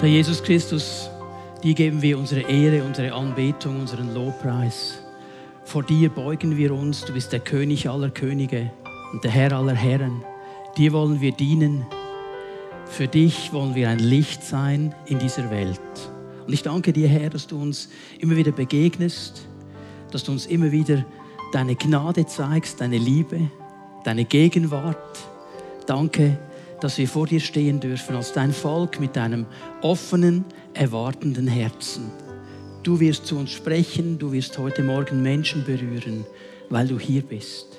Herr Jesus Christus, dir geben wir unsere Ehre, unsere Anbetung, unseren Lobpreis. Vor dir beugen wir uns. Du bist der König aller Könige und der Herr aller Herren. Dir wollen wir dienen. Für dich wollen wir ein Licht sein in dieser Welt. Und ich danke dir, Herr, dass du uns immer wieder begegnest, dass du uns immer wieder deine Gnade zeigst, deine Liebe, deine Gegenwart. Danke, dass wir vor dir stehen dürfen als dein Volk mit deinem offenen, erwartenden Herzen. Du wirst zu uns sprechen, du wirst heute Morgen Menschen berühren, weil du hier bist.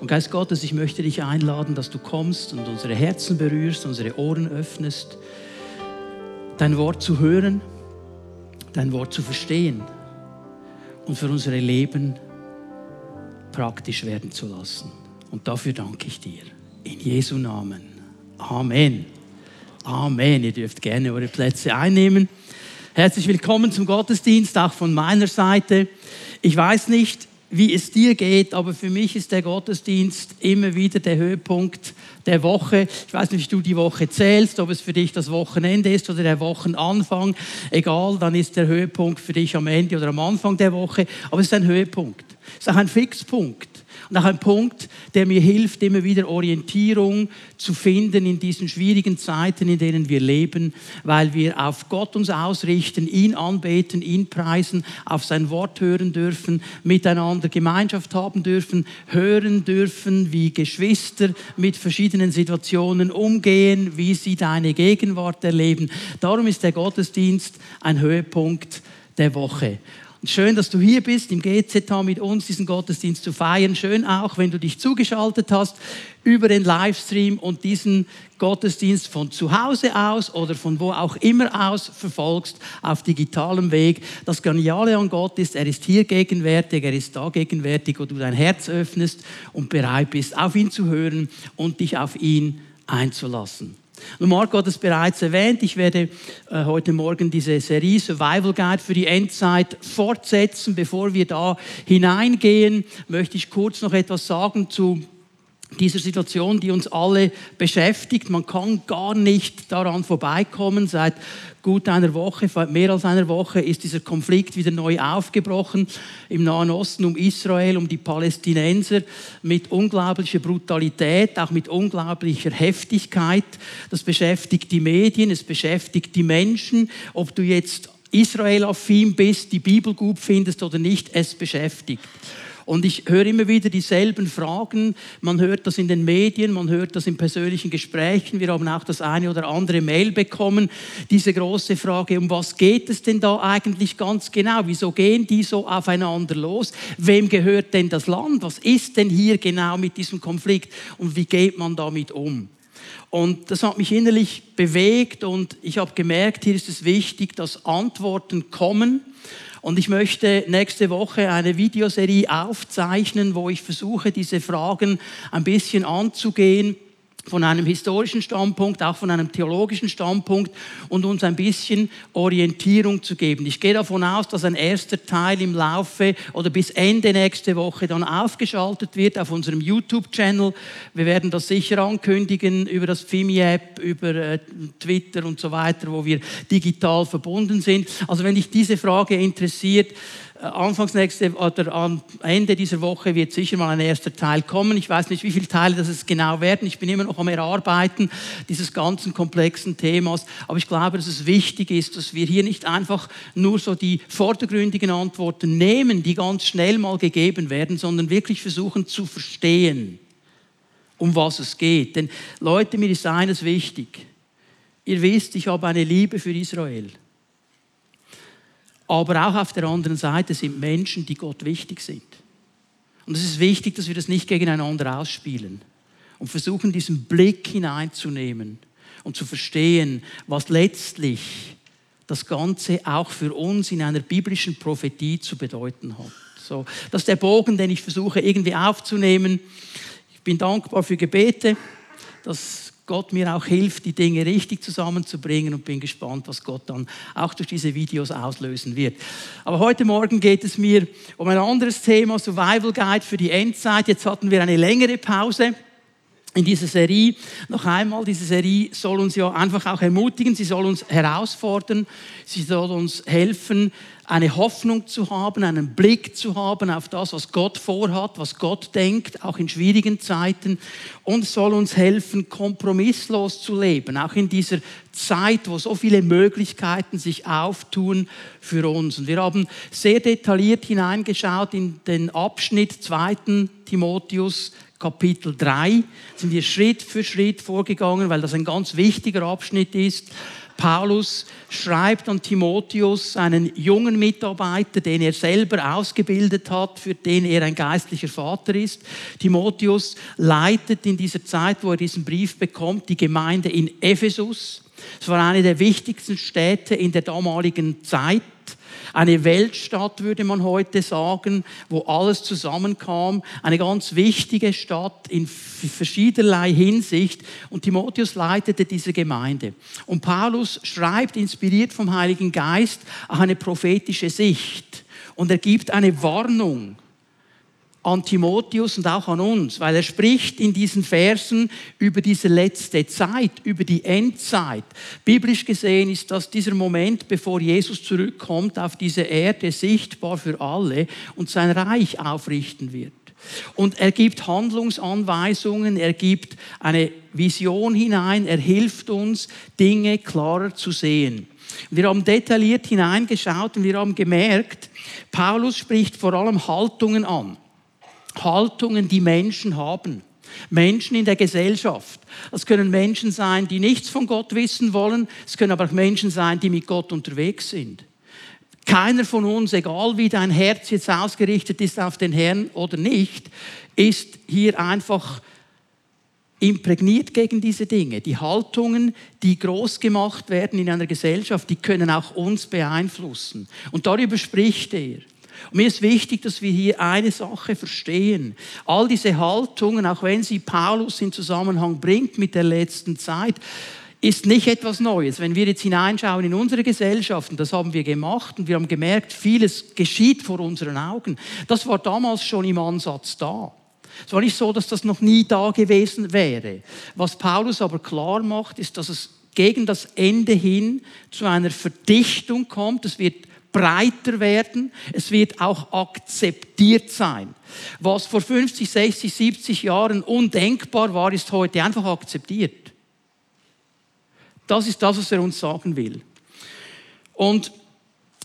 Und Geist Gottes, ich möchte dich einladen, dass du kommst und unsere Herzen berührst, unsere Ohren öffnest, dein Wort zu hören, dein Wort zu verstehen und für unsere Leben praktisch werden zu lassen. Und dafür danke ich dir. In Jesu Namen. Amen. Amen. Ihr dürft gerne eure Plätze einnehmen. Herzlich willkommen zum Gottesdienst, auch von meiner Seite. Ich weiß nicht, wie es dir geht, aber für mich ist der Gottesdienst immer wieder der Höhepunkt der Woche. Ich weiß nicht, wie du die Woche zählst, ob es für dich das Wochenende ist oder der Wochenanfang. Egal, dann ist der Höhepunkt für dich am Ende oder am Anfang der Woche. Aber es ist ein Höhepunkt. Es ist auch ein Fixpunkt. Und auch ein Punkt, der mir hilft, immer wieder Orientierung zu finden in diesen schwierigen Zeiten, in denen wir leben, weil wir auf Gott uns ausrichten, ihn anbeten, ihn preisen, auf sein Wort hören dürfen, miteinander Gemeinschaft haben dürfen, hören dürfen, wie Geschwister mit verschiedenen Situationen umgehen, wie sie deine Gegenwart erleben. Darum ist der Gottesdienst ein Höhepunkt der Woche. Schön, dass du hier bist, im GZH mit uns diesen Gottesdienst zu feiern. Schön auch, wenn du dich zugeschaltet hast über den Livestream und diesen Gottesdienst von zu Hause aus oder von wo auch immer aus verfolgst auf digitalem Weg. Das Geniale an Gott ist, er ist hier gegenwärtig, er ist da gegenwärtig, wo du dein Herz öffnest und bereit bist, auf ihn zu hören und dich auf ihn einzulassen. Und Marco hat es bereits erwähnt, ich werde äh, heute Morgen diese Serie Survival Guide für die Endzeit fortsetzen. Bevor wir da hineingehen, möchte ich kurz noch etwas sagen zu dieser Situation, die uns alle beschäftigt. Man kann gar nicht daran vorbeikommen. Seit gut einer Woche, mehr als einer Woche, ist dieser Konflikt wieder neu aufgebrochen im Nahen Osten um Israel, um die Palästinenser mit unglaublicher Brutalität, auch mit unglaublicher Heftigkeit. Das beschäftigt die Medien, es beschäftigt die Menschen, ob du jetzt Israel-affin bist, die Bibel gut findest oder nicht, es beschäftigt. Und ich höre immer wieder dieselben Fragen. Man hört das in den Medien, man hört das in persönlichen Gesprächen. Wir haben auch das eine oder andere Mail bekommen. Diese große Frage, um was geht es denn da eigentlich ganz genau? Wieso gehen die so aufeinander los? Wem gehört denn das Land? Was ist denn hier genau mit diesem Konflikt? Und wie geht man damit um? Und das hat mich innerlich bewegt und ich habe gemerkt, hier ist es wichtig, dass Antworten kommen und ich möchte nächste Woche eine Videoserie aufzeichnen, wo ich versuche, diese Fragen ein bisschen anzugehen von einem historischen Standpunkt, auch von einem theologischen Standpunkt und uns ein bisschen Orientierung zu geben. Ich gehe davon aus, dass ein erster Teil im Laufe oder bis Ende nächste Woche dann aufgeschaltet wird auf unserem YouTube-Channel. Wir werden das sicher ankündigen über das Fimi-App, über äh, Twitter und so weiter, wo wir digital verbunden sind. Also wenn dich diese Frage interessiert, Anfangs nächste oder am Ende dieser Woche wird sicher mal ein erster Teil kommen. Ich weiß nicht, wie viele Teile das es genau werden. Ich bin immer noch am Erarbeiten dieses ganzen komplexen Themas. Aber ich glaube, dass es wichtig ist, dass wir hier nicht einfach nur so die vordergründigen Antworten nehmen, die ganz schnell mal gegeben werden, sondern wirklich versuchen zu verstehen, um was es geht. Denn Leute, mir ist eines wichtig. Ihr wisst, ich habe eine Liebe für Israel. Aber auch auf der anderen Seite sind Menschen, die Gott wichtig sind. Und es ist wichtig, dass wir das nicht gegeneinander ausspielen und versuchen, diesen Blick hineinzunehmen und zu verstehen, was letztlich das Ganze auch für uns in einer biblischen Prophetie zu bedeuten hat. So, das ist der Bogen, den ich versuche irgendwie aufzunehmen. Ich bin dankbar für Gebete, dass Gott mir auch hilft, die Dinge richtig zusammenzubringen und bin gespannt, was Gott dann auch durch diese Videos auslösen wird. Aber heute Morgen geht es mir um ein anderes Thema, Survival Guide für die Endzeit. Jetzt hatten wir eine längere Pause. in dieser Serie. Noch einmal, diese Serie soll uns ja einfach auch ermutigen, sie soll uns herausfordern, sie soll uns helfen, eine Hoffnung zu haben, einen Blick zu haben auf das, was Gott vorhat, was Gott denkt, auch in schwierigen Zeiten und soll uns helfen, kompromisslos zu leben, auch in dieser Zeit, wo so viele Möglichkeiten sich auftun für uns. Und wir haben sehr detailliert hineingeschaut in den Abschnitt 2. Timotheus Kapitel 3 sind wir Schritt für Schritt vorgegangen, weil das ein ganz wichtiger Abschnitt ist. Paulus schreibt an Timotheus, einen jungen Mitarbeiter, den er selber ausgebildet hat, für den er ein geistlicher Vater ist. Timotheus leitet in dieser Zeit, wo er diesen Brief bekommt, die Gemeinde in Ephesus. Es war eine der wichtigsten Städte in der damaligen Zeit. Eine Weltstadt, würde man heute sagen, wo alles zusammenkam. Eine ganz wichtige Stadt in verschiedenerlei Hinsicht. Und Timotheus leitete diese Gemeinde. Und Paulus schreibt, inspiriert vom Heiligen Geist, eine prophetische Sicht. Und er gibt eine Warnung an Timotheus und auch an uns, weil er spricht in diesen Versen über diese letzte Zeit, über die Endzeit. Biblisch gesehen ist das dieser Moment, bevor Jesus zurückkommt auf diese Erde, sichtbar für alle und sein Reich aufrichten wird. Und er gibt Handlungsanweisungen, er gibt eine Vision hinein, er hilft uns, Dinge klarer zu sehen. Wir haben detailliert hineingeschaut und wir haben gemerkt, Paulus spricht vor allem Haltungen an. Haltungen, die Menschen haben. Menschen in der Gesellschaft. Das können Menschen sein, die nichts von Gott wissen wollen. Es können aber auch Menschen sein, die mit Gott unterwegs sind. Keiner von uns, egal wie dein Herz jetzt ausgerichtet ist auf den Herrn oder nicht, ist hier einfach imprägniert gegen diese Dinge. Die Haltungen, die groß gemacht werden in einer Gesellschaft, die können auch uns beeinflussen. Und darüber spricht er. Und mir ist wichtig, dass wir hier eine Sache verstehen. All diese Haltungen, auch wenn sie Paulus in Zusammenhang bringt mit der letzten Zeit, ist nicht etwas Neues. Wenn wir jetzt hineinschauen in unsere Gesellschaft, und das haben wir gemacht, und wir haben gemerkt, vieles geschieht vor unseren Augen, das war damals schon im Ansatz da. Es war nicht so, dass das noch nie da gewesen wäre. Was Paulus aber klar macht, ist, dass es gegen das Ende hin zu einer Verdichtung kommt. Es wird breiter werden, es wird auch akzeptiert sein. Was vor 50, 60, 70 Jahren undenkbar war, ist heute einfach akzeptiert. Das ist das, was er uns sagen will. Und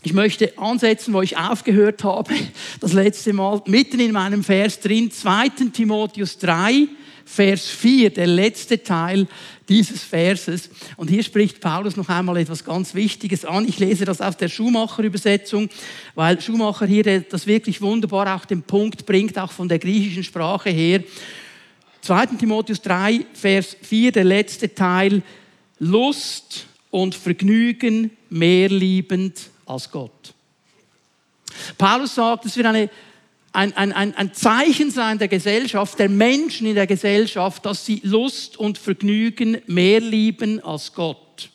ich möchte ansetzen, wo ich aufgehört habe, das letzte Mal, mitten in meinem Vers drin, 2. Timotheus 3, Vers 4, der letzte Teil dieses Verses. Und hier spricht Paulus noch einmal etwas ganz Wichtiges an. Ich lese das aus der Schumacher-Übersetzung, weil Schumacher hier das wirklich wunderbar auch den Punkt bringt, auch von der griechischen Sprache her. 2. Timotheus 3, Vers 4, der letzte Teil. Lust und Vergnügen mehr liebend als Gott. Paulus sagt, es wird eine ein, ein, ein, ein Zeichen sein der Gesellschaft, der Menschen in der Gesellschaft, dass sie Lust und Vergnügen mehr lieben als Gott.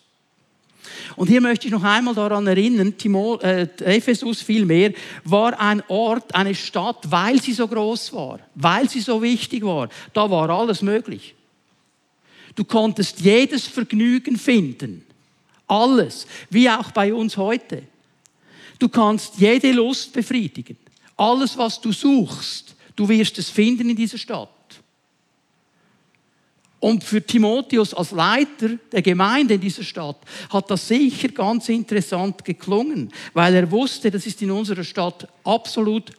Und hier möchte ich noch einmal daran erinnern, Timo, äh, Ephesus vielmehr war ein Ort, eine Stadt, weil sie so groß war, weil sie so wichtig war. Da war alles möglich. Du konntest jedes Vergnügen finden. Alles. Wie auch bei uns heute. Du kannst jede Lust befriedigen. Alles, was du suchst, du wirst es finden in dieser Stadt. Und für Timotheus als Leiter der Gemeinde in dieser Stadt hat das sicher ganz interessant geklungen, weil er wusste, das ist in unserer Stadt absolut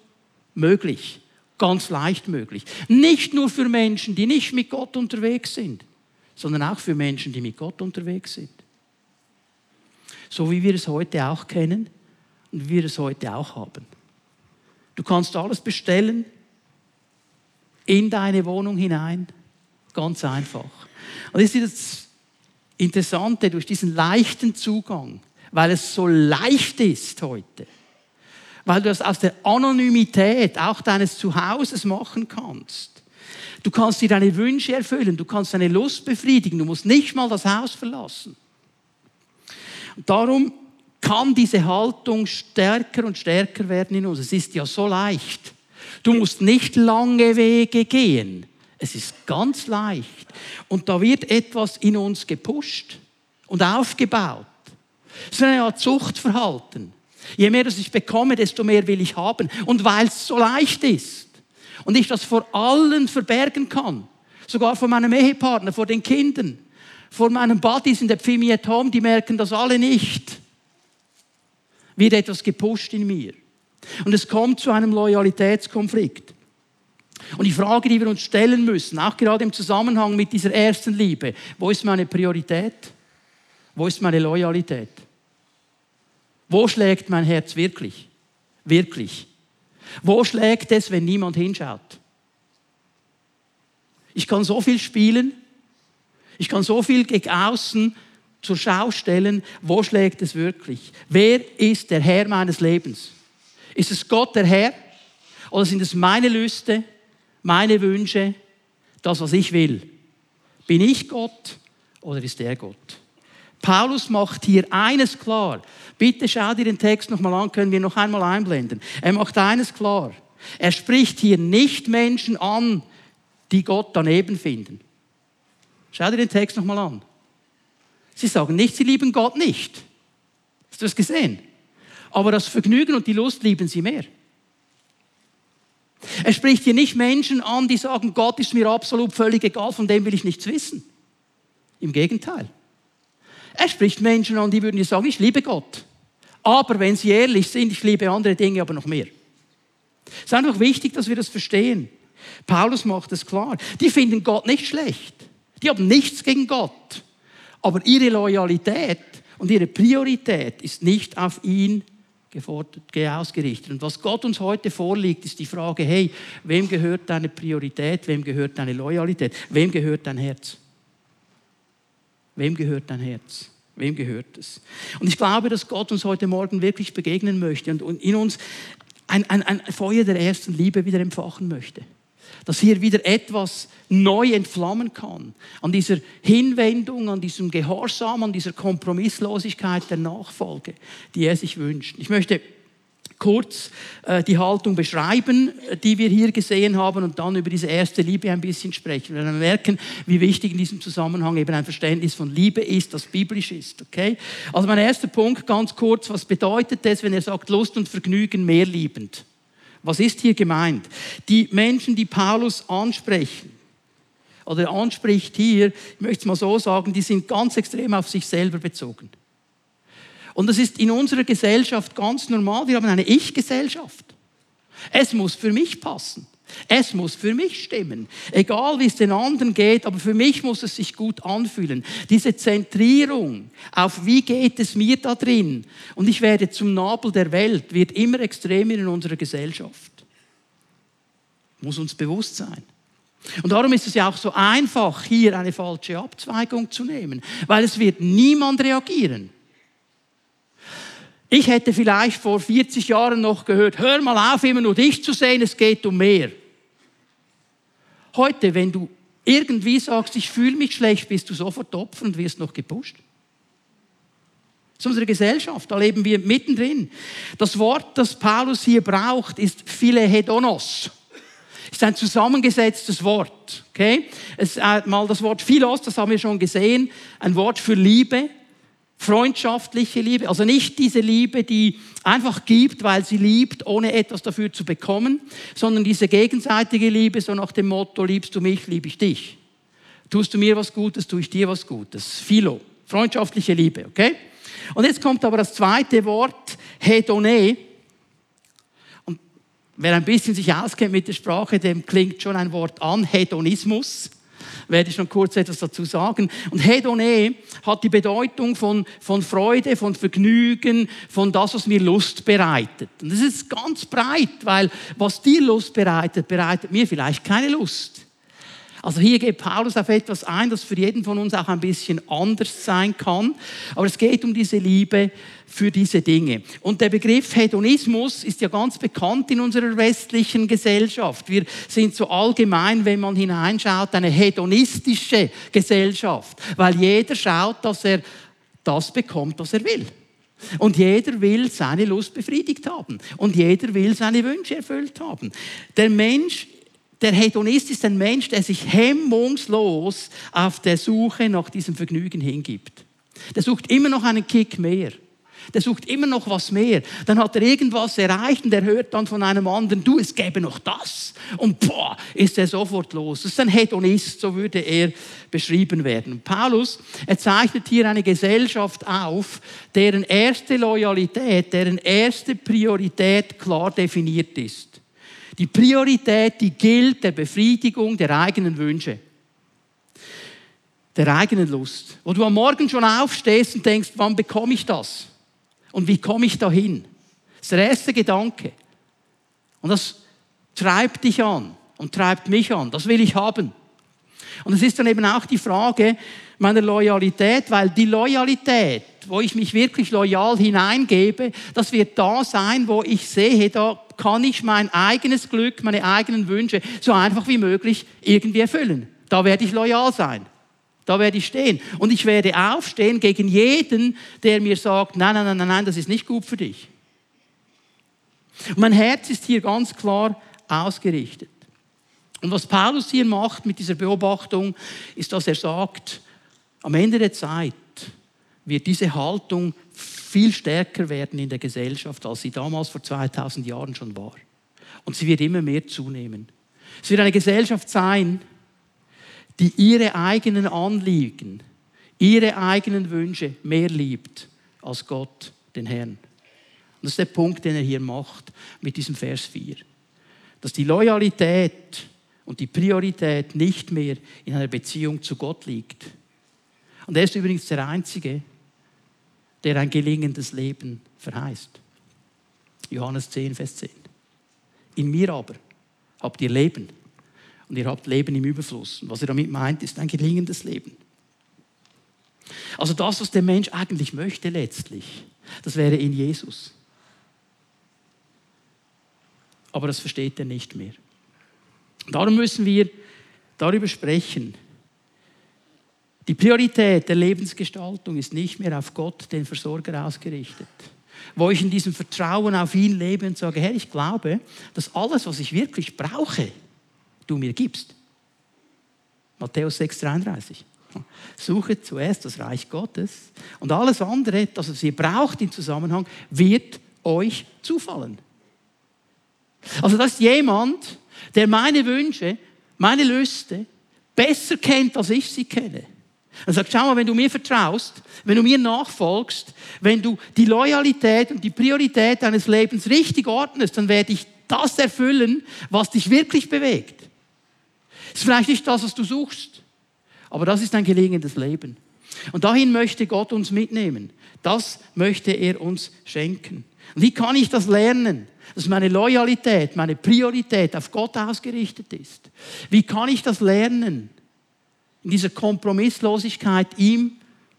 möglich, ganz leicht möglich. Nicht nur für Menschen, die nicht mit Gott unterwegs sind, sondern auch für Menschen, die mit Gott unterwegs sind. So wie wir es heute auch kennen und wie wir es heute auch haben. Du kannst alles bestellen in deine Wohnung hinein. Ganz einfach. Und das ist das Interessante durch diesen leichten Zugang, weil es so leicht ist heute. Weil du das aus der Anonymität auch deines Zuhauses machen kannst. Du kannst dir deine Wünsche erfüllen, du kannst deine Lust befriedigen, du musst nicht mal das Haus verlassen. Und darum kann diese Haltung stärker und stärker werden in uns. Es ist ja so leicht. Du musst nicht lange Wege gehen Es ist ganz leicht. Und da wird etwas in uns gepusht und aufgebaut. Es ist eine Art Zuchtverhalten. Je mehr das ich bekomme, desto mehr will ich haben. Und weil es so leicht ist und ich das vor allen verbergen kann, sogar vor meinem Ehepartner, vor den Kindern, vor meinen Buddies in der Pfimi at Home, die merken das alle nicht, wird etwas gepusht in mir. Und es kommt zu einem Loyalitätskonflikt. Und die Frage, die wir uns stellen müssen, auch gerade im Zusammenhang mit dieser ersten Liebe, wo ist meine Priorität? Wo ist meine Loyalität? Wo schlägt mein Herz wirklich? Wirklich. Wo schlägt es, wenn niemand hinschaut? Ich kann so viel spielen, ich kann so viel gegen außen zur Schau stellen, wo schlägt es wirklich? Wer ist der Herr meines Lebens? Ist es Gott der Herr? Oder sind es meine Lüste, meine Wünsche, das, was ich will? Bin ich Gott oder ist er Gott? Paulus macht hier eines klar. Bitte schau dir den Text nochmal an, können wir noch einmal einblenden. Er macht eines klar. Er spricht hier nicht Menschen an, die Gott daneben finden. Schau dir den Text nochmal an. Sie sagen nicht, sie lieben Gott nicht. Hast du das gesehen? Aber das Vergnügen und die Lust lieben sie mehr. Er spricht hier nicht Menschen an, die sagen, Gott ist mir absolut völlig egal, von dem will ich nichts wissen. Im Gegenteil. Er spricht Menschen an, die würden dir sagen, ich liebe Gott. Aber wenn sie ehrlich sind, ich liebe andere Dinge aber noch mehr. Es ist einfach wichtig, dass wir das verstehen. Paulus macht es klar. Die finden Gott nicht schlecht. Die haben nichts gegen Gott. Aber ihre Loyalität und ihre Priorität ist nicht auf ihn ausgerichtet. Und was Gott uns heute vorliegt, ist die Frage, hey, wem gehört deine Priorität, wem gehört deine Loyalität, wem gehört dein Herz? Wem gehört dein Herz? Wem gehört es? Und ich glaube, dass Gott uns heute Morgen wirklich begegnen möchte und in uns ein, ein, ein Feuer der ersten Liebe wieder empfachen möchte dass hier wieder etwas neu entflammen kann. An dieser Hinwendung, an diesem Gehorsam, an dieser Kompromisslosigkeit der Nachfolge, die er sich wünscht. Ich möchte kurz äh, die Haltung beschreiben, die wir hier gesehen haben und dann über diese erste Liebe ein bisschen sprechen. Wir werden merken, wie wichtig in diesem Zusammenhang eben ein Verständnis von Liebe ist, das biblisch ist. Okay? Also mein erster Punkt, ganz kurz, was bedeutet es, wenn er sagt, Lust und Vergnügen mehr liebend? Was ist hier gemeint? Die Menschen, die Paulus ansprechen, oder anspricht hier, ich möchte es mal so sagen, die sind ganz extrem auf sich selber bezogen. Und das ist in unserer Gesellschaft ganz normal. Wir haben eine Ich-Gesellschaft. Es muss für mich passen. Es muss für mich stimmen. Egal wie es den anderen geht, aber für mich muss es sich gut anfühlen. Diese Zentrierung auf wie geht es mir da drin und ich werde zum Nabel der Welt, wird immer extremer in unserer Gesellschaft. Muss uns bewusst sein. Und darum ist es ja auch so einfach, hier eine falsche Abzweigung zu nehmen, weil es wird niemand reagieren. Ich hätte vielleicht vor 40 Jahren noch gehört, hör mal auf, immer nur dich zu sehen, es geht um mehr. Heute, wenn du irgendwie sagst, ich fühle mich schlecht, bist du sofort Opfer und wirst noch gepusht. Das ist unsere Gesellschaft, da leben wir mittendrin. Das Wort, das Paulus hier braucht, ist Philehedonos. Ist ein zusammengesetztes Wort. Okay? Es ist mal das Wort Philos, das haben wir schon gesehen, ein Wort für Liebe, freundschaftliche Liebe, also nicht diese Liebe, die einfach gibt, weil sie liebt, ohne etwas dafür zu bekommen, sondern diese gegenseitige Liebe, so nach dem Motto, liebst du mich, liebe ich dich. Tust du mir was Gutes, tue ich dir was Gutes. Philo, freundschaftliche Liebe, okay? Und jetzt kommt aber das zweite Wort, Hedone. Und wer ein bisschen sich auskennt mit der Sprache, dem klingt schon ein Wort an, Hedonismus werde ich noch kurz etwas dazu sagen. Und Hedone hat die Bedeutung von, von Freude, von Vergnügen, von das, was mir Lust bereitet. Und das ist ganz breit, weil was dir Lust bereitet, bereitet mir vielleicht keine Lust. Also hier geht Paulus auf etwas ein, das für jeden von uns auch ein bisschen anders sein kann. Aber es geht um diese Liebe für diese Dinge. Und der Begriff Hedonismus ist ja ganz bekannt in unserer westlichen Gesellschaft. Wir sind so allgemein, wenn man hineinschaut, eine hedonistische Gesellschaft, weil jeder schaut, dass er das bekommt, was er will. Und jeder will seine Lust befriedigt haben. Und jeder will seine Wünsche erfüllt haben. Der Mensch der Hedonist ist ein Mensch, der sich hemmungslos auf der Suche nach diesem Vergnügen hingibt. Der sucht immer noch einen Kick mehr. Der sucht immer noch was mehr. Dann hat er irgendwas erreicht und er hört dann von einem anderen, du, es gäbe noch das. Und boah, ist er sofort los. Das ist ein Hedonist, so würde er beschrieben werden. Paulus, er zeichnet hier eine Gesellschaft auf, deren erste Loyalität, deren erste Priorität klar definiert ist. Die Priorität, die gilt der Befriedigung der eigenen Wünsche der eigenen Lust. Wo du am Morgen schon aufstehst und denkst, wann bekomme ich das? Und wie komme ich dahin? Das ist der erste Gedanke. Und das treibt dich an und treibt mich an. Das will ich haben. Und es ist dann eben auch die Frage meiner Loyalität, weil die Loyalität, wo ich mich wirklich loyal hineingebe, das wird da sein, wo ich sehe, da kann ich mein eigenes Glück, meine eigenen Wünsche so einfach wie möglich irgendwie erfüllen. Da werde ich loyal sein. Da werde ich stehen. Und ich werde aufstehen gegen jeden, der mir sagt, nein, nein, nein, nein, das ist nicht gut für dich. Und mein Herz ist hier ganz klar ausgerichtet. Und was Paulus hier macht mit dieser Beobachtung, ist, dass er sagt, am Ende der Zeit wird diese Haltung viel stärker werden in der Gesellschaft, als sie damals vor 2000 Jahren schon war. Und sie wird immer mehr zunehmen. Es wird eine Gesellschaft sein, die ihre eigenen Anliegen, ihre eigenen Wünsche mehr liebt als Gott, den Herrn. Und das ist der Punkt, den er hier macht mit diesem Vers 4. Dass die Loyalität und die Priorität nicht mehr in einer Beziehung zu Gott liegt. Und er ist übrigens der Einzige, der ein gelingendes Leben verheißt. Johannes 10, Vers 10. In mir aber habt ihr Leben und ihr habt Leben im Überfluss. Und was er damit meint, ist ein gelingendes Leben. Also das, was der Mensch eigentlich möchte letztlich, das wäre in Jesus. Aber das versteht er nicht mehr. Darum müssen wir darüber sprechen. Die Priorität der Lebensgestaltung ist nicht mehr auf Gott, den Versorger, ausgerichtet. Wo ich in diesem Vertrauen auf ihn lebe und sage, Herr, ich glaube, dass alles, was ich wirklich brauche, du mir gibst. Matthäus 6,33. Suche zuerst das Reich Gottes und alles andere, das es ihr braucht im Zusammenhang, wird euch zufallen. Also das ist jemand, der meine Wünsche, meine Lüste besser kennt, als ich sie kenne. Er sagt, schau mal, wenn du mir vertraust, wenn du mir nachfolgst, wenn du die Loyalität und die Priorität deines Lebens richtig ordnest, dann werde ich das erfüllen, was dich wirklich bewegt. Ist vielleicht nicht das, was du suchst, aber das ist ein gelingendes Leben. Und dahin möchte Gott uns mitnehmen. Das möchte er uns schenken. Und wie kann ich das lernen? Dass meine Loyalität, meine Priorität auf Gott ausgerichtet ist. Wie kann ich das lernen? In dieser Kompromisslosigkeit ihm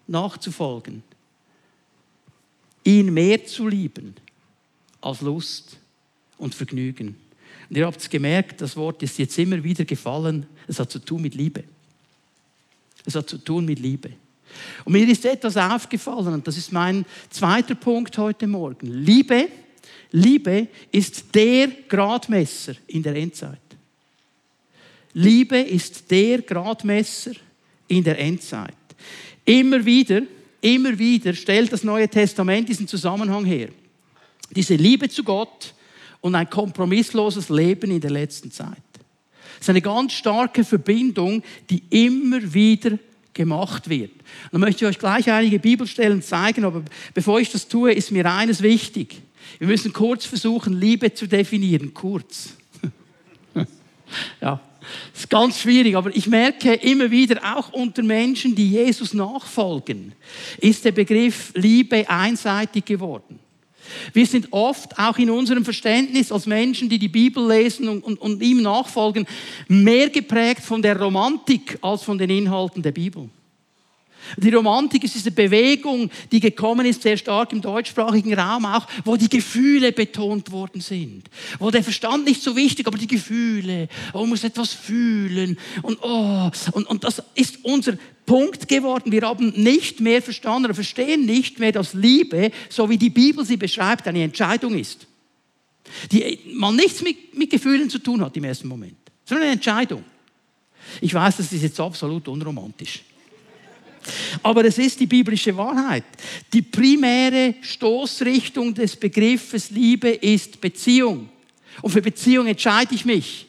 nachzufolgen. Ihn mehr zu lieben als Lust und Vergnügen. Und ihr habt es gemerkt, das Wort ist jetzt immer wieder gefallen. Es hat zu tun mit Liebe. Es hat zu tun mit Liebe. Und mir ist etwas aufgefallen, und das ist mein zweiter Punkt heute Morgen. Liebe, Liebe ist der Gradmesser in der Endzeit. Liebe ist der Gradmesser in der Endzeit. Immer wieder, immer wieder stellt das Neue Testament diesen Zusammenhang her. Diese Liebe zu Gott und ein kompromissloses Leben in der letzten Zeit. Es ist eine ganz starke Verbindung, die immer wieder gemacht wird. Dann möchte ich euch gleich einige Bibelstellen zeigen, aber bevor ich das tue, ist mir eines wichtig. Wir müssen kurz versuchen, Liebe zu definieren. Kurz. ja, das ist ganz schwierig, aber ich merke immer wieder, auch unter Menschen, die Jesus nachfolgen, ist der Begriff Liebe einseitig geworden. Wir sind oft auch in unserem Verständnis als Menschen, die die Bibel lesen und, und, und ihm nachfolgen, mehr geprägt von der Romantik als von den Inhalten der Bibel. Die Romantik ist diese Bewegung, die gekommen ist, sehr stark im deutschsprachigen Raum auch, wo die Gefühle betont worden sind. Wo der Verstand nicht so wichtig, aber die Gefühle. Oh, man muss etwas fühlen. Und, oh, und, und das ist unser Punkt geworden. Wir haben nicht mehr verstanden oder verstehen nicht mehr, dass Liebe, so wie die Bibel sie beschreibt, eine Entscheidung ist. Die mal nichts mit, mit Gefühlen zu tun hat im ersten Moment. Ist eine Entscheidung. Ich weiß, das ist jetzt absolut unromantisch. Aber es ist die biblische Wahrheit. Die primäre Stoßrichtung des Begriffes Liebe ist Beziehung. Und für Beziehung entscheide ich mich.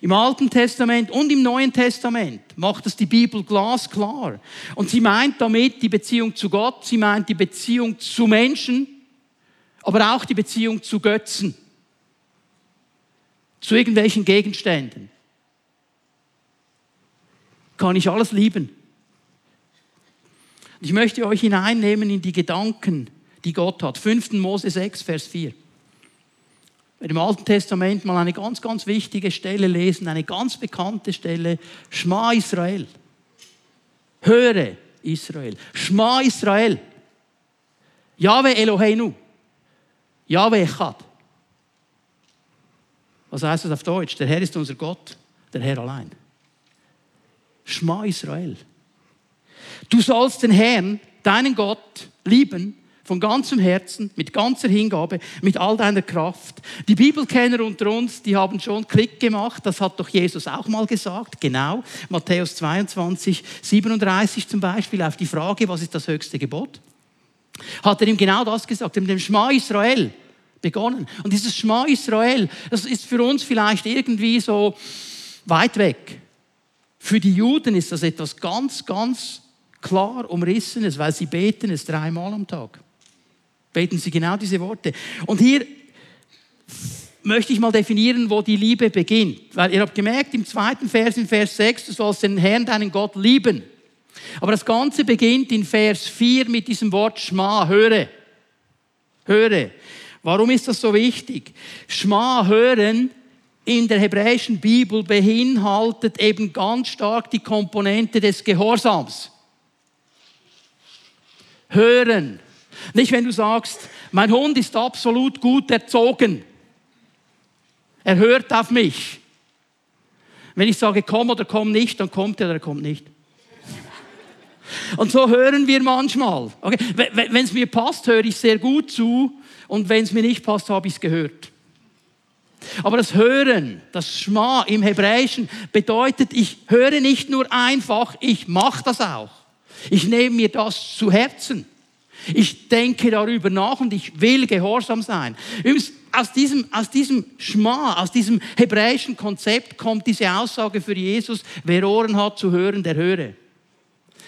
Im Alten Testament und im Neuen Testament macht es die Bibel glasklar. Und sie meint damit die Beziehung zu Gott, sie meint die Beziehung zu Menschen, aber auch die Beziehung zu Götzen, zu irgendwelchen Gegenständen. Kann ich alles lieben? Ich möchte euch hineinnehmen in die Gedanken, die Gott hat. 5. Mose 6, Vers 4 wir im Alten Testament mal eine ganz, ganz wichtige Stelle lesen, eine ganz bekannte Stelle, Schma Israel. Höre Israel. Schma Israel. Yahweh Eloheinu. Yahweh Echad. Was heißt das auf Deutsch? Der Herr ist unser Gott, der Herr allein. Schma Israel. Du sollst den Herrn, deinen Gott, lieben von ganzem Herzen, mit ganzer Hingabe, mit all deiner Kraft. Die Bibelkenner unter uns, die haben schon Klick gemacht, das hat doch Jesus auch mal gesagt, genau. Matthäus 22, 37 zum Beispiel, auf die Frage, was ist das höchste Gebot? Hat er ihm genau das gesagt, mit dem Schma Israel begonnen. Und dieses Schma Israel, das ist für uns vielleicht irgendwie so weit weg. Für die Juden ist das etwas ganz, ganz klar umrissenes, weil sie beten es dreimal am Tag beten sie genau diese Worte. Und hier möchte ich mal definieren, wo die Liebe beginnt. Weil ihr habt gemerkt, im zweiten Vers, in Vers 6, du sollst den Herrn, deinen Gott lieben. Aber das Ganze beginnt in Vers 4 mit diesem Wort Schma, höre. Höre. Warum ist das so wichtig? Schma, hören, in der hebräischen Bibel beinhaltet eben ganz stark die Komponente des Gehorsams. Hören. Nicht, wenn du sagst, mein Hund ist absolut gut erzogen. Er hört auf mich. Wenn ich sage, komm oder komm nicht, dann kommt er oder er kommt nicht. Und so hören wir manchmal. Okay? Wenn es mir passt, höre ich sehr gut zu. Und wenn es mir nicht passt, habe ich es gehört. Aber das Hören, das Schma im Hebräischen bedeutet, ich höre nicht nur einfach, ich mache das auch. Ich nehme mir das zu Herzen. Ich denke darüber nach und ich will gehorsam sein. Übrigens, aus diesem, aus diesem Schma, aus diesem hebräischen Konzept kommt diese Aussage für Jesus, wer Ohren hat zu hören, der höre.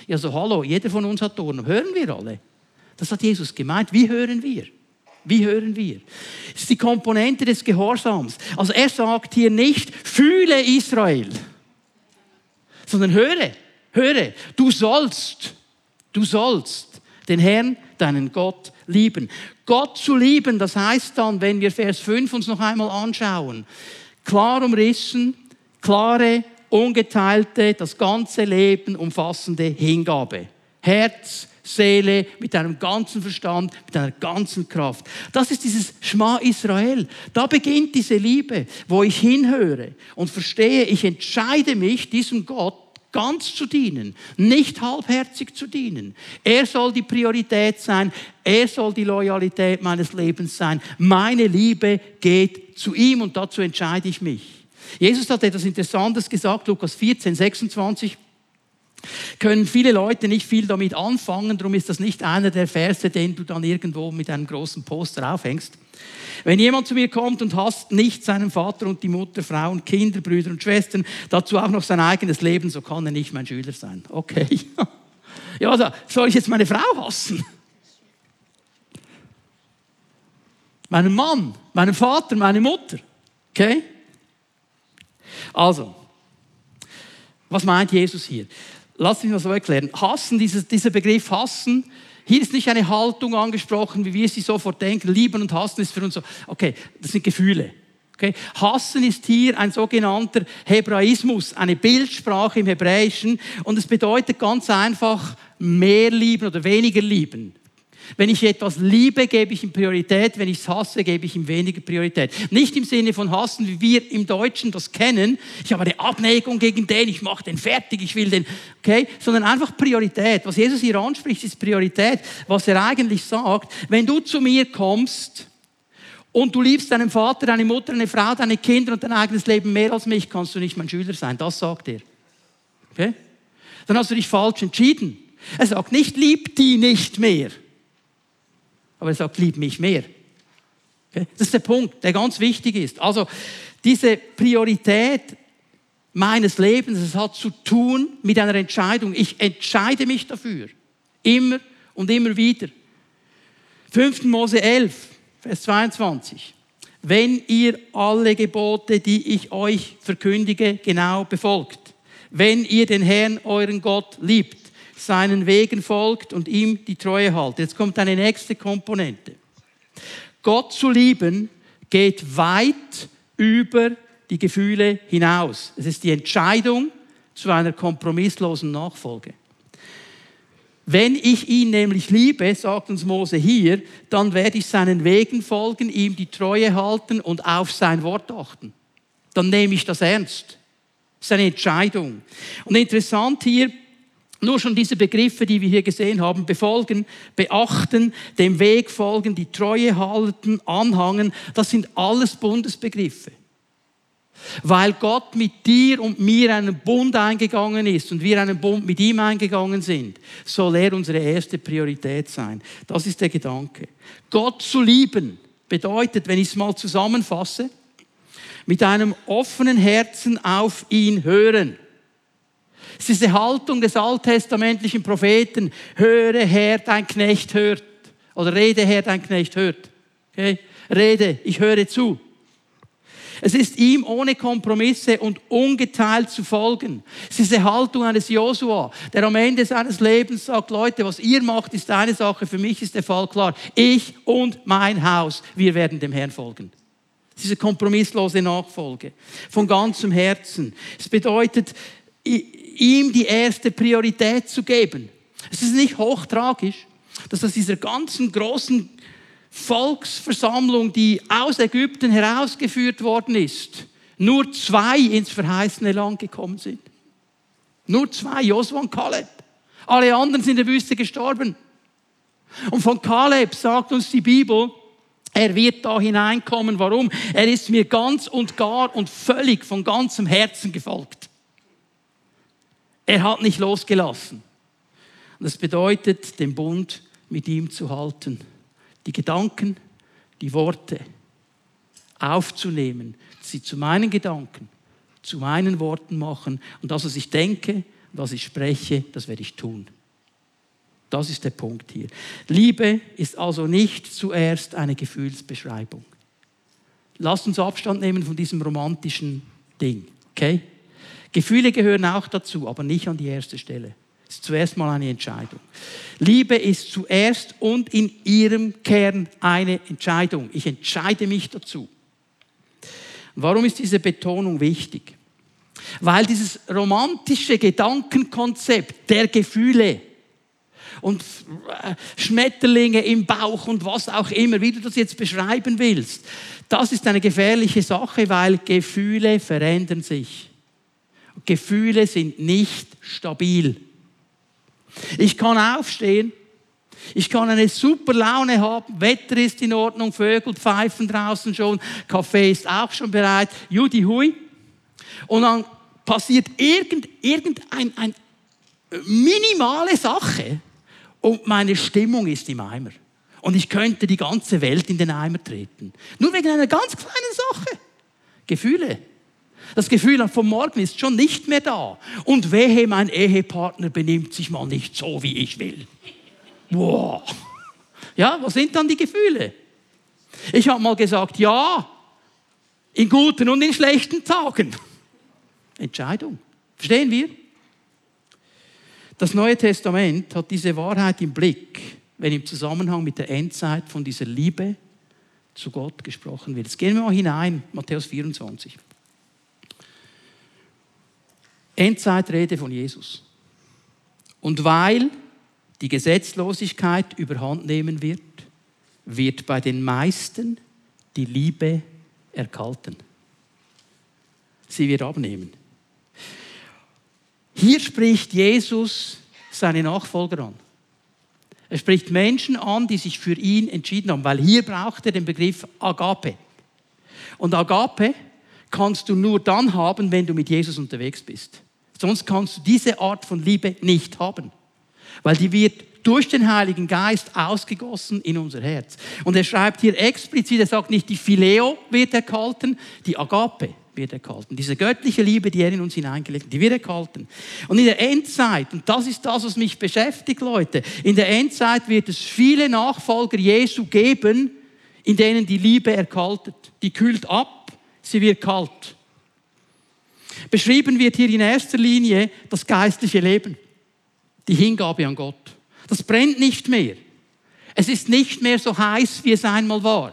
Ja, so hallo, jeder von uns hat Ohren. Hören wir alle? Das hat Jesus gemeint. Wie hören wir? Wie hören wir? Das ist die Komponente des Gehorsams. Also er sagt hier nicht, fühle Israel, sondern höre, höre. Du sollst, du sollst den Herrn deinen Gott lieben. Gott zu lieben, das heißt dann, wenn wir Vers 5 uns noch einmal anschauen, klar umrissen, klare, ungeteilte, das ganze Leben umfassende Hingabe. Herz, Seele, mit deinem ganzen Verstand, mit deiner ganzen Kraft. Das ist dieses Schma Israel. Da beginnt diese Liebe, wo ich hinhöre und verstehe, ich entscheide mich, diesem Gott ganz zu dienen, nicht halbherzig zu dienen. Er soll die Priorität sein, er soll die Loyalität meines Lebens sein. Meine Liebe geht zu ihm und dazu entscheide ich mich. Jesus hat etwas Interessantes gesagt, Lukas 14, 26 können viele Leute nicht viel damit anfangen, darum ist das nicht einer der Verse, den du dann irgendwo mit einem großen Poster aufhängst. Wenn jemand zu mir kommt und hasst nicht seinen Vater und die Mutter, Frauen, Kinder, Brüder und Schwestern, dazu auch noch sein eigenes Leben, so kann er nicht mein Schüler sein. Okay. Ja, also soll ich jetzt meine Frau hassen? Meinen Mann, meinen Vater, meine Mutter. Okay? Also, was meint Jesus hier? Lass mich mal so erklären. Hassen, dieses, dieser Begriff hassen, hier ist nicht eine Haltung angesprochen, wie wir sie sofort denken. Lieben und hassen ist für uns so, okay, das sind Gefühle. Okay? Hassen ist hier ein sogenannter Hebraismus, eine Bildsprache im Hebräischen und es bedeutet ganz einfach mehr lieben oder weniger lieben. Wenn ich etwas liebe, gebe ich ihm Priorität. Wenn ich es hasse, gebe ich ihm weniger Priorität. Nicht im Sinne von hassen, wie wir im Deutschen das kennen. Ich habe eine Abneigung gegen den, ich mache den fertig, ich will den, okay? Sondern einfach Priorität. Was Jesus hier anspricht, ist Priorität. Was er eigentlich sagt, wenn du zu mir kommst und du liebst deinen Vater, deine Mutter, deine Frau, deine Kinder und dein eigenes Leben mehr als mich, kannst du nicht mein Schüler sein. Das sagt er. Okay? Dann hast du dich falsch entschieden. Er sagt nicht, lieb die nicht mehr. Aber er sagt, lieb mich mehr. Das ist der Punkt, der ganz wichtig ist. Also, diese Priorität meines Lebens, es hat zu tun mit einer Entscheidung. Ich entscheide mich dafür. Immer und immer wieder. 5. Mose 11, Vers 22. Wenn ihr alle Gebote, die ich euch verkündige, genau befolgt, wenn ihr den Herrn, euren Gott, liebt, seinen Wegen folgt und ihm die Treue haltet. Jetzt kommt eine nächste Komponente. Gott zu lieben geht weit über die Gefühle hinaus. Es ist die Entscheidung zu einer kompromisslosen Nachfolge. Wenn ich ihn nämlich liebe, sagt uns Mose hier, dann werde ich seinen Wegen folgen, ihm die Treue halten und auf sein Wort achten. Dann nehme ich das ernst. Das ist eine Entscheidung. Und interessant hier, nur schon diese Begriffe, die wir hier gesehen haben, befolgen, beachten, dem Weg folgen, die Treue halten, anhangen, das sind alles Bundesbegriffe. Weil Gott mit dir und mir einen Bund eingegangen ist und wir einen Bund mit ihm eingegangen sind, soll er unsere erste Priorität sein. Das ist der Gedanke. Gott zu lieben bedeutet, wenn ich es mal zusammenfasse, mit einem offenen Herzen auf ihn hören. Es ist die Haltung des alttestamentlichen Propheten. Höre Herr, dein Knecht hört. Oder rede Herr, dein Knecht hört. Okay? Rede, ich höre zu. Es ist ihm ohne Kompromisse und ungeteilt zu folgen. Es ist die Haltung eines Josua, der am Ende seines Lebens sagt, Leute, was ihr macht, ist eine Sache, für mich ist der Fall klar. Ich und mein Haus, wir werden dem Herrn folgen. Diese kompromisslose Nachfolge von ganzem Herzen. Es bedeutet, ihm die erste Priorität zu geben. Es ist nicht hochtragisch, dass aus dieser ganzen großen Volksversammlung, die aus Ägypten herausgeführt worden ist, nur zwei ins verheißene Land gekommen sind. Nur zwei, Josua und Kaleb. Alle anderen sind in der Wüste gestorben. Und von Kaleb sagt uns die Bibel, er wird da hineinkommen. Warum? Er ist mir ganz und gar und völlig von ganzem Herzen gefolgt. Er hat nicht losgelassen. Das bedeutet, den Bund mit ihm zu halten die Gedanken, die Worte aufzunehmen, sie zu meinen Gedanken, zu meinen Worten machen und das, was ich denke, was ich spreche, das werde ich tun. Das ist der Punkt hier. Liebe ist also nicht zuerst eine Gefühlsbeschreibung. Lasst uns Abstand nehmen von diesem romantischen Ding, okay? Gefühle gehören auch dazu, aber nicht an die erste Stelle. Das ist zuerst mal eine Entscheidung. Liebe ist zuerst und in ihrem Kern eine Entscheidung. Ich entscheide mich dazu. Warum ist diese Betonung wichtig? Weil dieses romantische Gedankenkonzept der Gefühle und äh, Schmetterlinge im Bauch und was auch immer, wie du das jetzt beschreiben willst, das ist eine gefährliche Sache, weil Gefühle verändern sich. Gefühle sind nicht stabil. Ich kann aufstehen. Ich kann eine super Laune haben. Wetter ist in Ordnung. Vögel pfeifen draußen schon. Kaffee ist auch schon bereit. Judy hui. Und dann passiert irgend, irgendein ein minimale Sache und meine Stimmung ist im Eimer. Und ich könnte die ganze Welt in den Eimer treten. Nur wegen einer ganz kleinen Sache. Gefühle. Das Gefühl von morgen ist schon nicht mehr da. Und wehe, mein Ehepartner benimmt sich mal nicht so, wie ich will. Wow. Ja, was sind dann die Gefühle? Ich habe mal gesagt, ja, in guten und in schlechten Tagen. Entscheidung. Verstehen wir? Das Neue Testament hat diese Wahrheit im Blick, wenn im Zusammenhang mit der Endzeit von dieser Liebe zu Gott gesprochen wird. Jetzt gehen wir mal hinein, Matthäus 24. Endzeitrede von Jesus. Und weil die Gesetzlosigkeit überhand nehmen wird, wird bei den meisten die Liebe erkalten. Sie wird abnehmen. Hier spricht Jesus seine Nachfolger an. Er spricht Menschen an, die sich für ihn entschieden haben, weil hier braucht er den Begriff Agape. Und Agape kannst du nur dann haben, wenn du mit Jesus unterwegs bist. Sonst kannst du diese Art von Liebe nicht haben, weil die wird durch den Heiligen Geist ausgegossen in unser Herz. Und er schreibt hier explizit, er sagt nicht, die Phileo wird erkalten, die Agape wird erkalten. Diese göttliche Liebe, die er in uns hineingelegt hat, die wird erkalten. Und in der Endzeit, und das ist das, was mich beschäftigt, Leute, in der Endzeit wird es viele Nachfolger Jesu geben, in denen die Liebe erkaltet. Die kühlt ab, sie wird kalt. Beschrieben wird hier in erster Linie das geistliche Leben, die Hingabe an Gott. Das brennt nicht mehr. Es ist nicht mehr so heiß, wie es einmal war.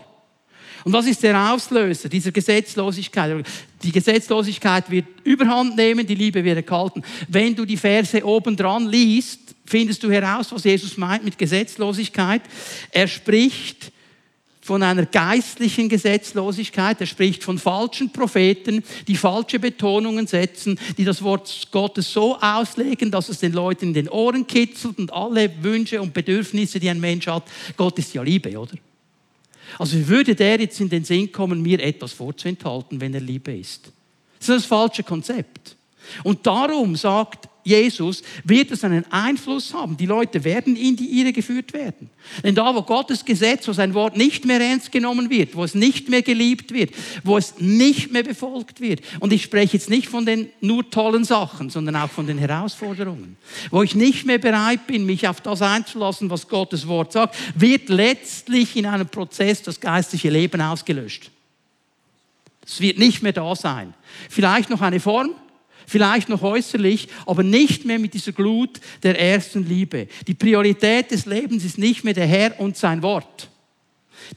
Und was ist der Auslöser dieser Gesetzlosigkeit? Die Gesetzlosigkeit wird überhand nehmen, die Liebe wird erkalten. Wenn du die Verse oben dran liest, findest du heraus, was Jesus meint mit Gesetzlosigkeit. Er spricht von einer geistlichen Gesetzlosigkeit. Er spricht von falschen Propheten, die falsche Betonungen setzen, die das Wort Gottes so auslegen, dass es den Leuten in den Ohren kitzelt und alle Wünsche und Bedürfnisse, die ein Mensch hat. Gott ist ja Liebe, oder? Also würde der jetzt in den Sinn kommen, mir etwas vorzuenthalten, wenn er Liebe ist? Das ist das falsche Konzept. Und darum sagt Jesus, wird es einen Einfluss haben. Die Leute werden in die Irre geführt werden. Denn da, wo Gottes Gesetz, wo sein Wort nicht mehr ernst genommen wird, wo es nicht mehr geliebt wird, wo es nicht mehr befolgt wird, und ich spreche jetzt nicht von den nur tollen Sachen, sondern auch von den Herausforderungen, wo ich nicht mehr bereit bin, mich auf das einzulassen, was Gottes Wort sagt, wird letztlich in einem Prozess das geistliche Leben ausgelöscht. Es wird nicht mehr da sein. Vielleicht noch eine Form, vielleicht noch äußerlich, aber nicht mehr mit dieser Glut der ersten Liebe. Die Priorität des Lebens ist nicht mehr der Herr und sein Wort.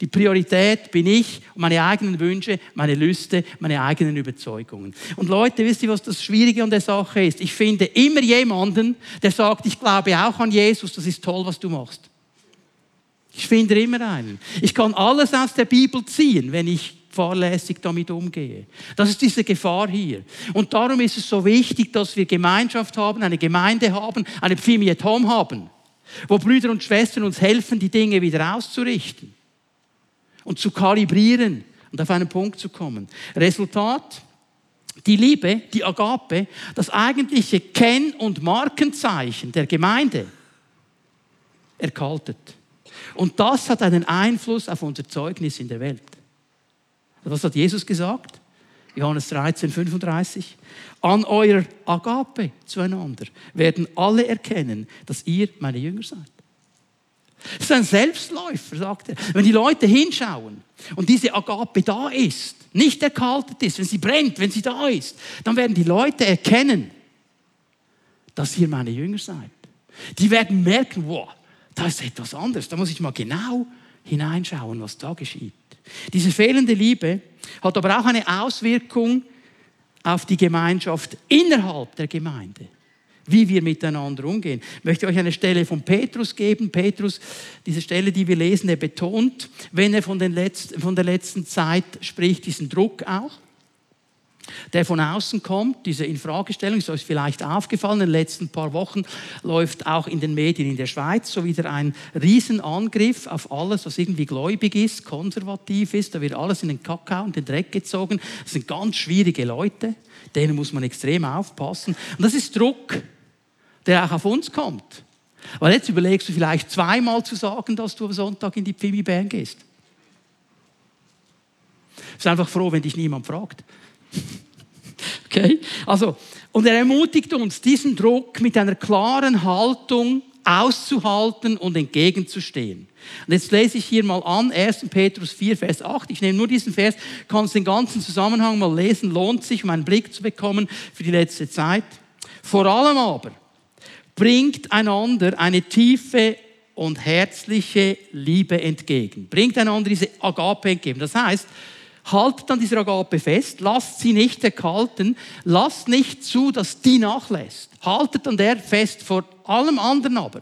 Die Priorität bin ich und meine eigenen Wünsche, meine Lüste, meine eigenen Überzeugungen. Und Leute, wisst ihr, was das Schwierige an der Sache ist? Ich finde immer jemanden, der sagt, ich glaube auch an Jesus, das ist toll, was du machst. Ich finde immer einen. Ich kann alles aus der Bibel ziehen, wenn ich fahrlässig damit umgehe. Das ist diese Gefahr hier. Und darum ist es so wichtig, dass wir Gemeinschaft haben, eine Gemeinde haben, eine Pfimi Home haben, wo Brüder und Schwestern uns helfen, die Dinge wieder auszurichten und zu kalibrieren und auf einen Punkt zu kommen. Resultat, die Liebe, die Agape, das eigentliche Kenn- und Markenzeichen der Gemeinde, erkaltet. Und das hat einen Einfluss auf unser Zeugnis in der Welt. Was hat Jesus gesagt? Johannes 13, 35. An eurer Agape zueinander werden alle erkennen, dass ihr meine Jünger seid. Das ist ein Selbstläufer, sagt er. Wenn die Leute hinschauen und diese Agape da ist, nicht erkaltet ist, wenn sie brennt, wenn sie da ist, dann werden die Leute erkennen, dass ihr meine Jünger seid. Die werden merken, wow, da ist etwas anderes. Da muss ich mal genau hineinschauen, was da geschieht. Diese fehlende Liebe hat aber auch eine Auswirkung auf die Gemeinschaft innerhalb der Gemeinde, wie wir miteinander umgehen. Ich möchte euch eine Stelle von Petrus geben. Petrus, diese Stelle, die wir lesen, er betont, wenn er von, letzten, von der letzten Zeit spricht, diesen Druck auch der von außen kommt, diese Infragestellung, ist euch vielleicht aufgefallen, in den letzten paar Wochen läuft auch in den Medien in der Schweiz so wieder ein Riesenangriff auf alles, was irgendwie gläubig ist, konservativ ist, da wird alles in den Kakao und den Dreck gezogen. Das sind ganz schwierige Leute, denen muss man extrem aufpassen. Und das ist Druck, der auch auf uns kommt. Weil jetzt überlegst du vielleicht zweimal zu sagen, dass du am Sonntag in die Pfimi Bern gehst. Ich bin einfach froh, wenn dich niemand fragt. Okay? Also, und er ermutigt uns, diesen Druck mit einer klaren Haltung auszuhalten und entgegenzustehen. Und jetzt lese ich hier mal an, 1. Petrus 4, Vers 8. Ich nehme nur diesen Vers, kannst den ganzen Zusammenhang mal lesen, lohnt sich, um einen Blick zu bekommen für die letzte Zeit. Vor allem aber bringt einander eine tiefe und herzliche Liebe entgegen. Bringt einander diese Agape entgegen. Das heißt, haltet an dieser Agape fest, lasst sie nicht erkalten, lasst nicht zu, dass die nachlässt. Haltet an der fest, vor allem anderen aber.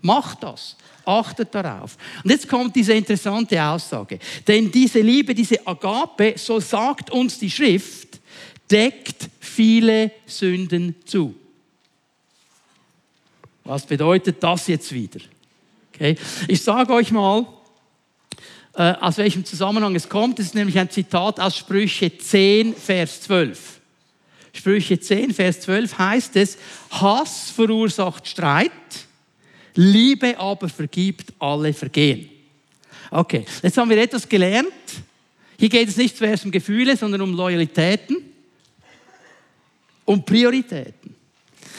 Macht das. Achtet darauf. Und jetzt kommt diese interessante Aussage. Denn diese Liebe, diese Agape, so sagt uns die Schrift, deckt viele Sünden zu. Was bedeutet das jetzt wieder? Okay? Ich sage euch mal, äh, aus welchem Zusammenhang es kommt. Das ist nämlich ein Zitat aus Sprüche 10, Vers 12. Sprüche 10, Vers 12 heißt es, Hass verursacht Streit, Liebe aber vergibt alle Vergehen. Okay, jetzt haben wir etwas gelernt. Hier geht es nicht zuerst um Gefühle, sondern um Loyalitäten, um Prioritäten.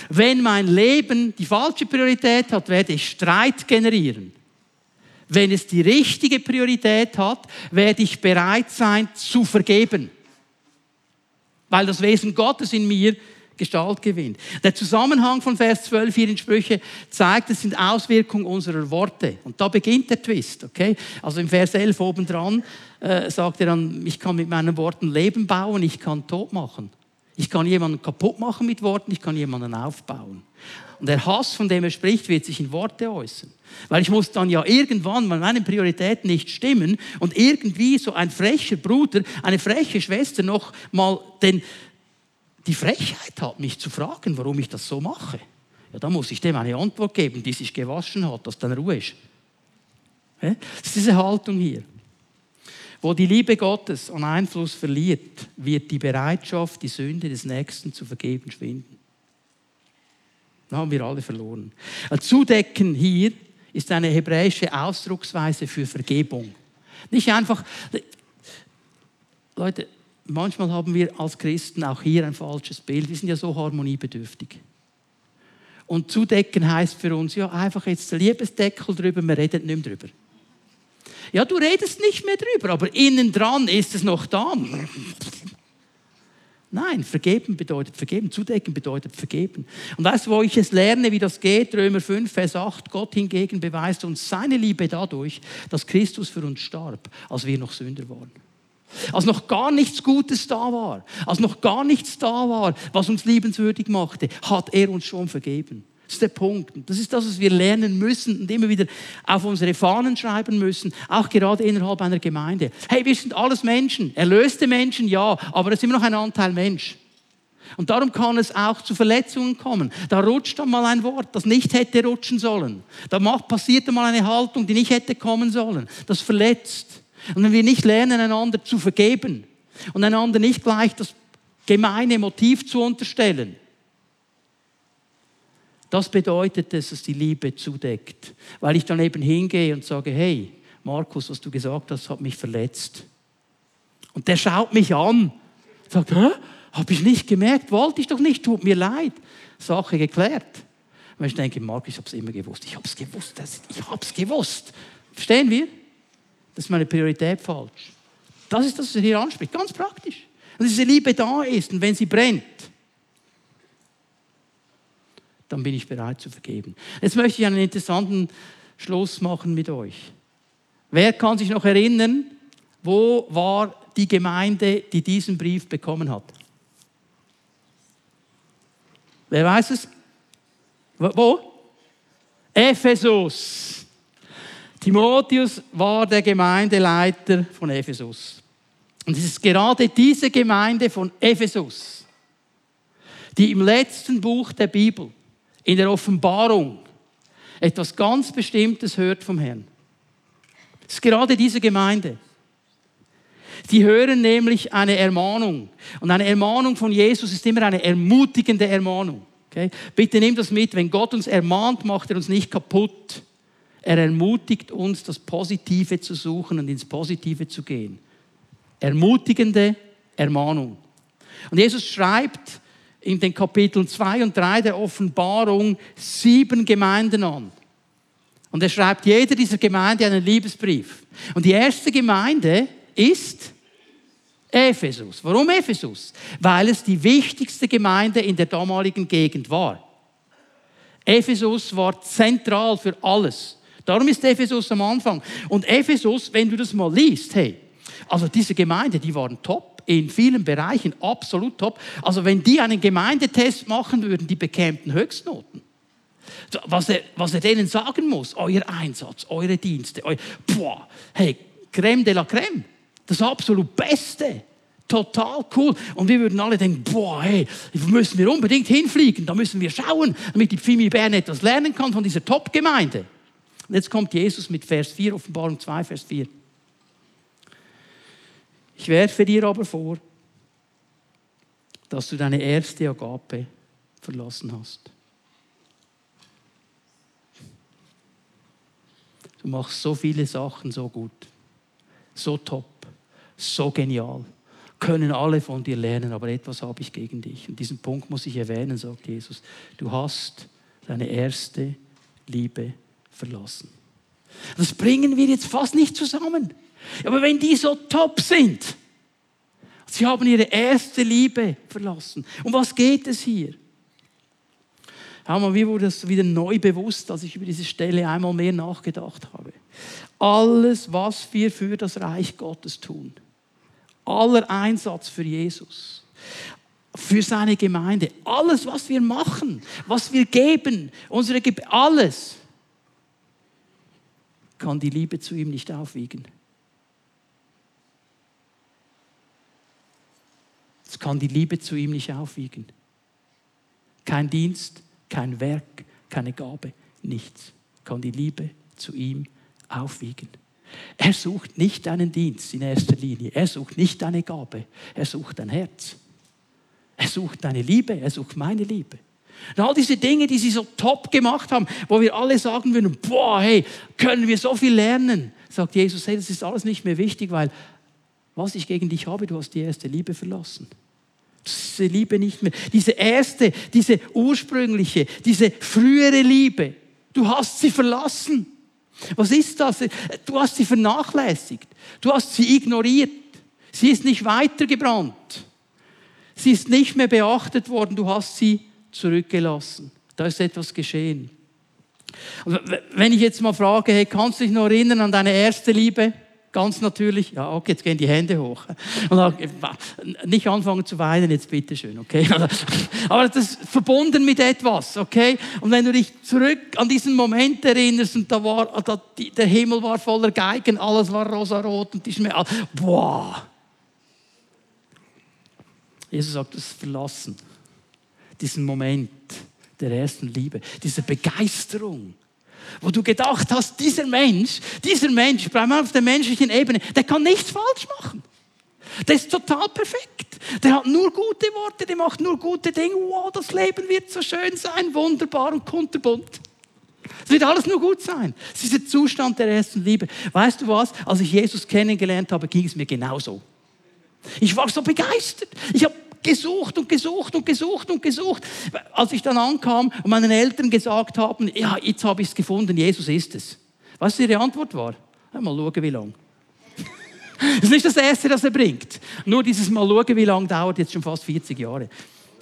Wenn mein Leben die falsche Priorität hat, werde ich Streit generieren. Wenn es die richtige Priorität hat, werde ich bereit sein zu vergeben. Weil das Wesen Gottes in mir Gestalt gewinnt. Der Zusammenhang von Vers 12 hier in Sprüche zeigt, es sind Auswirkungen unserer Worte. Und da beginnt der Twist, okay? Also im Vers 11 obendran äh, sagt er dann, ich kann mit meinen Worten Leben bauen, ich kann tot machen. Ich kann jemanden kaputt machen mit Worten, ich kann jemanden aufbauen. Und der Hass, von dem er spricht, wird sich in Worte äußern. Weil ich muss dann ja irgendwann mal meine Prioritäten nicht stimmen und irgendwie so ein frecher Bruder, eine freche Schwester noch mal den, die Frechheit hat, mich zu fragen, warum ich das so mache. Ja, da muss ich dem eine Antwort geben, die sich gewaschen hat, dass dann Ruhe ist. Das ist diese Haltung hier. Wo die Liebe Gottes an Einfluss verliert, wird die Bereitschaft, die Sünde des Nächsten zu vergeben, schwinden. Da haben wir alle verloren. Zudecken hier ist eine hebräische Ausdrucksweise für Vergebung. Nicht einfach, Leute, manchmal haben wir als Christen auch hier ein falsches Bild. Wir sind ja so harmoniebedürftig. Und zudecken heißt für uns ja einfach jetzt der Liebesdeckel drüber, wir reden nicht mehr drüber. Ja, du redest nicht mehr drüber, aber innen dran ist es noch da. Nein, vergeben bedeutet vergeben, zudecken bedeutet vergeben. Und weißt du, wo ich es lerne, wie das geht? Römer 5, Vers 8. Gott hingegen beweist uns seine Liebe dadurch, dass Christus für uns starb, als wir noch Sünder waren. Als noch gar nichts Gutes da war, als noch gar nichts da war, was uns liebenswürdig machte, hat er uns schon vergeben. Das ist der Punkt. Das ist das, was wir lernen müssen und immer wieder auf unsere Fahnen schreiben müssen, auch gerade innerhalb einer Gemeinde. Hey, wir sind alles Menschen, erlöste Menschen, ja, aber es ist immer noch ein Anteil Mensch. Und darum kann es auch zu Verletzungen kommen. Da rutscht dann mal ein Wort, das nicht hätte rutschen sollen. Da passiert dann mal eine Haltung, die nicht hätte kommen sollen. Das verletzt. Und wenn wir nicht lernen, einander zu vergeben und einander nicht gleich das gemeine Motiv zu unterstellen, das bedeutet es, dass die Liebe zudeckt. Weil ich dann eben hingehe und sage, hey, Markus, was du gesagt hast, hat mich verletzt. Und der schaut mich an, sagt, hä? Habe ich nicht gemerkt, wollte ich doch nicht, tut mir leid. Sache geklärt. Und ich denke, Markus, ich habe es immer gewusst. Ich habe es gewusst. Ich habe es gewusst. Verstehen wir? Das ist meine Priorität falsch. Das ist das, was er hier anspricht. Ganz praktisch. Und diese Liebe da ist und wenn sie brennt, dann bin ich bereit zu vergeben. Jetzt möchte ich einen interessanten Schluss machen mit euch. Wer kann sich noch erinnern, wo war die Gemeinde, die diesen Brief bekommen hat? Wer weiß es? Wo? Ephesus. Timotheus war der Gemeindeleiter von Ephesus. Und es ist gerade diese Gemeinde von Ephesus, die im letzten Buch der Bibel in der Offenbarung etwas ganz Bestimmtes hört vom Herrn. Es ist gerade diese Gemeinde. Die hören nämlich eine Ermahnung. Und eine Ermahnung von Jesus ist immer eine ermutigende Ermahnung. Okay? Bitte nimm das mit. Wenn Gott uns ermahnt, macht er uns nicht kaputt. Er ermutigt uns, das Positive zu suchen und ins Positive zu gehen. Ermutigende Ermahnung. Und Jesus schreibt in den Kapiteln 2 und 3 der Offenbarung sieben Gemeinden an. Und er schreibt jeder dieser Gemeinde einen Liebesbrief. Und die erste Gemeinde ist Ephesus. Warum Ephesus? Weil es die wichtigste Gemeinde in der damaligen Gegend war. Ephesus war zentral für alles. Darum ist Ephesus am Anfang. Und Ephesus, wenn du das mal liest, hey, also diese Gemeinde, die waren top in vielen Bereichen absolut top. Also wenn die einen Gemeindetest machen würden, die bekämen Höchstnoten. Was er, was er denen sagen muss, euer Einsatz, eure Dienste, eu, boah, hey, Creme de la Creme, das absolut Beste. Total cool. Und wir würden alle denken, boah, hey, müssen wir unbedingt hinfliegen, da müssen wir schauen, damit die Pfimi Bern etwas lernen kann von dieser Top-Gemeinde. Und jetzt kommt Jesus mit Vers 4, Offenbarung 2, Vers 4. Ich werfe dir aber vor, dass du deine erste Agape verlassen hast. Du machst so viele Sachen so gut, so top, so genial. Können alle von dir lernen, aber etwas habe ich gegen dich. Und diesen Punkt muss ich erwähnen, sagt Jesus. Du hast deine erste Liebe verlassen. Das bringen wir jetzt fast nicht zusammen. Aber wenn die so top sind, sie haben ihre erste Liebe verlassen. Um was geht es hier? Hör mal, mir wurde das wieder neu bewusst, als ich über diese Stelle einmal mehr nachgedacht habe. Alles, was wir für das Reich Gottes tun, aller Einsatz für Jesus, für seine Gemeinde, alles, was wir machen, was wir geben, unsere Ge alles, kann die Liebe zu ihm nicht aufwiegen. Es kann die Liebe zu ihm nicht aufwiegen. Kein Dienst, kein Werk, keine Gabe, nichts kann die Liebe zu ihm aufwiegen. Er sucht nicht deinen Dienst in erster Linie. Er sucht nicht deine Gabe. Er sucht dein Herz. Er sucht deine Liebe. Er sucht meine Liebe. Und all diese Dinge, die sie so top gemacht haben, wo wir alle sagen würden, boah, hey, können wir so viel lernen, sagt Jesus, hey, das ist alles nicht mehr wichtig, weil was ich gegen dich habe, du hast die erste Liebe verlassen diese Liebe nicht mehr. Diese erste, diese ursprüngliche, diese frühere Liebe. Du hast sie verlassen. Was ist das? Du hast sie vernachlässigt. Du hast sie ignoriert. Sie ist nicht weitergebrannt. Sie ist nicht mehr beachtet worden. Du hast sie zurückgelassen. Da ist etwas geschehen. Wenn ich jetzt mal frage, hey, kannst du dich noch erinnern an deine erste Liebe? Ganz natürlich, ja, okay, jetzt gehen die Hände hoch. Und dann, nicht anfangen zu weinen, jetzt bitte schön, okay? Aber das ist verbunden mit etwas, okay? Und wenn du dich zurück an diesen Moment erinnerst und da war, da, der Himmel war voller Geigen, alles war rosarot und die Schmerz, boah. Jesus sagt, das verlassen. Diesen Moment der ersten Liebe, diese Begeisterung wo du gedacht hast, dieser Mensch, dieser Mensch, auf der menschlichen Ebene, der kann nichts falsch machen. Der ist total perfekt. Der hat nur gute Worte, der macht nur gute Dinge. Wow, das Leben wird so schön sein, wunderbar und kunterbunt. Es wird alles nur gut sein. Das ist der Zustand der ersten Liebe. Weißt du was? Als ich Jesus kennengelernt habe, ging es mir genauso. Ich war so begeistert. Ich habe gesucht und gesucht und gesucht und gesucht. Als ich dann ankam und meinen Eltern gesagt haben, ja, jetzt habe ich es gefunden, Jesus ist es. Was ihre Antwort war? Mal schauen, wie lange. Das ist nicht das Erste, das er bringt. Nur dieses Mal schauen, wie lange dauert jetzt schon fast 40 Jahre.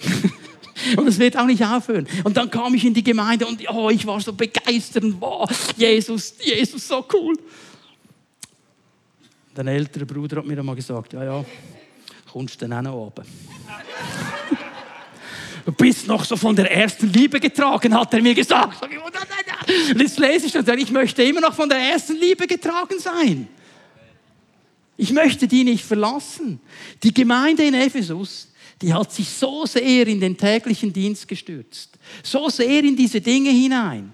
Und es wird auch nicht aufhören. Und dann kam ich in die Gemeinde und oh, ich war so begeistert wow, Jesus, Jesus, so cool. Dein älterer Bruder hat mir einmal gesagt, ja, ja, kommst du dann auch runter. Du bist noch so von der ersten Liebe getragen, hat er mir gesagt. Und jetzt lese ich das, ich möchte immer noch von der ersten Liebe getragen sein. Ich möchte die nicht verlassen. Die Gemeinde in Ephesus, die hat sich so sehr in den täglichen Dienst gestürzt, so sehr in diese Dinge hinein,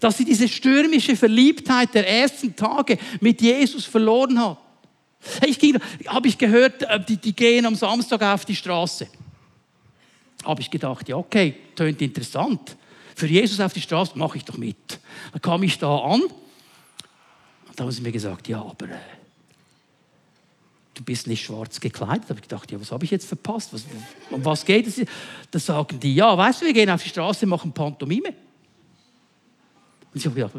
dass sie diese stürmische Verliebtheit der ersten Tage mit Jesus verloren hat. Ich habe ich gehört, äh, die, die gehen am Samstag auf die Straße. Habe ich gedacht, ja okay, tönt interessant. Für Jesus auf die Straße mache ich doch mit. Dann kam ich da an und da haben sie mir gesagt, ja, aber äh, du bist nicht schwarz gekleidet. Da habe ich gedacht, ja, was habe ich jetzt verpasst? Was, um was geht es? Da sagen die, ja, weißt du, wir gehen auf die Straße, machen Pantomime. Und ich habe ja,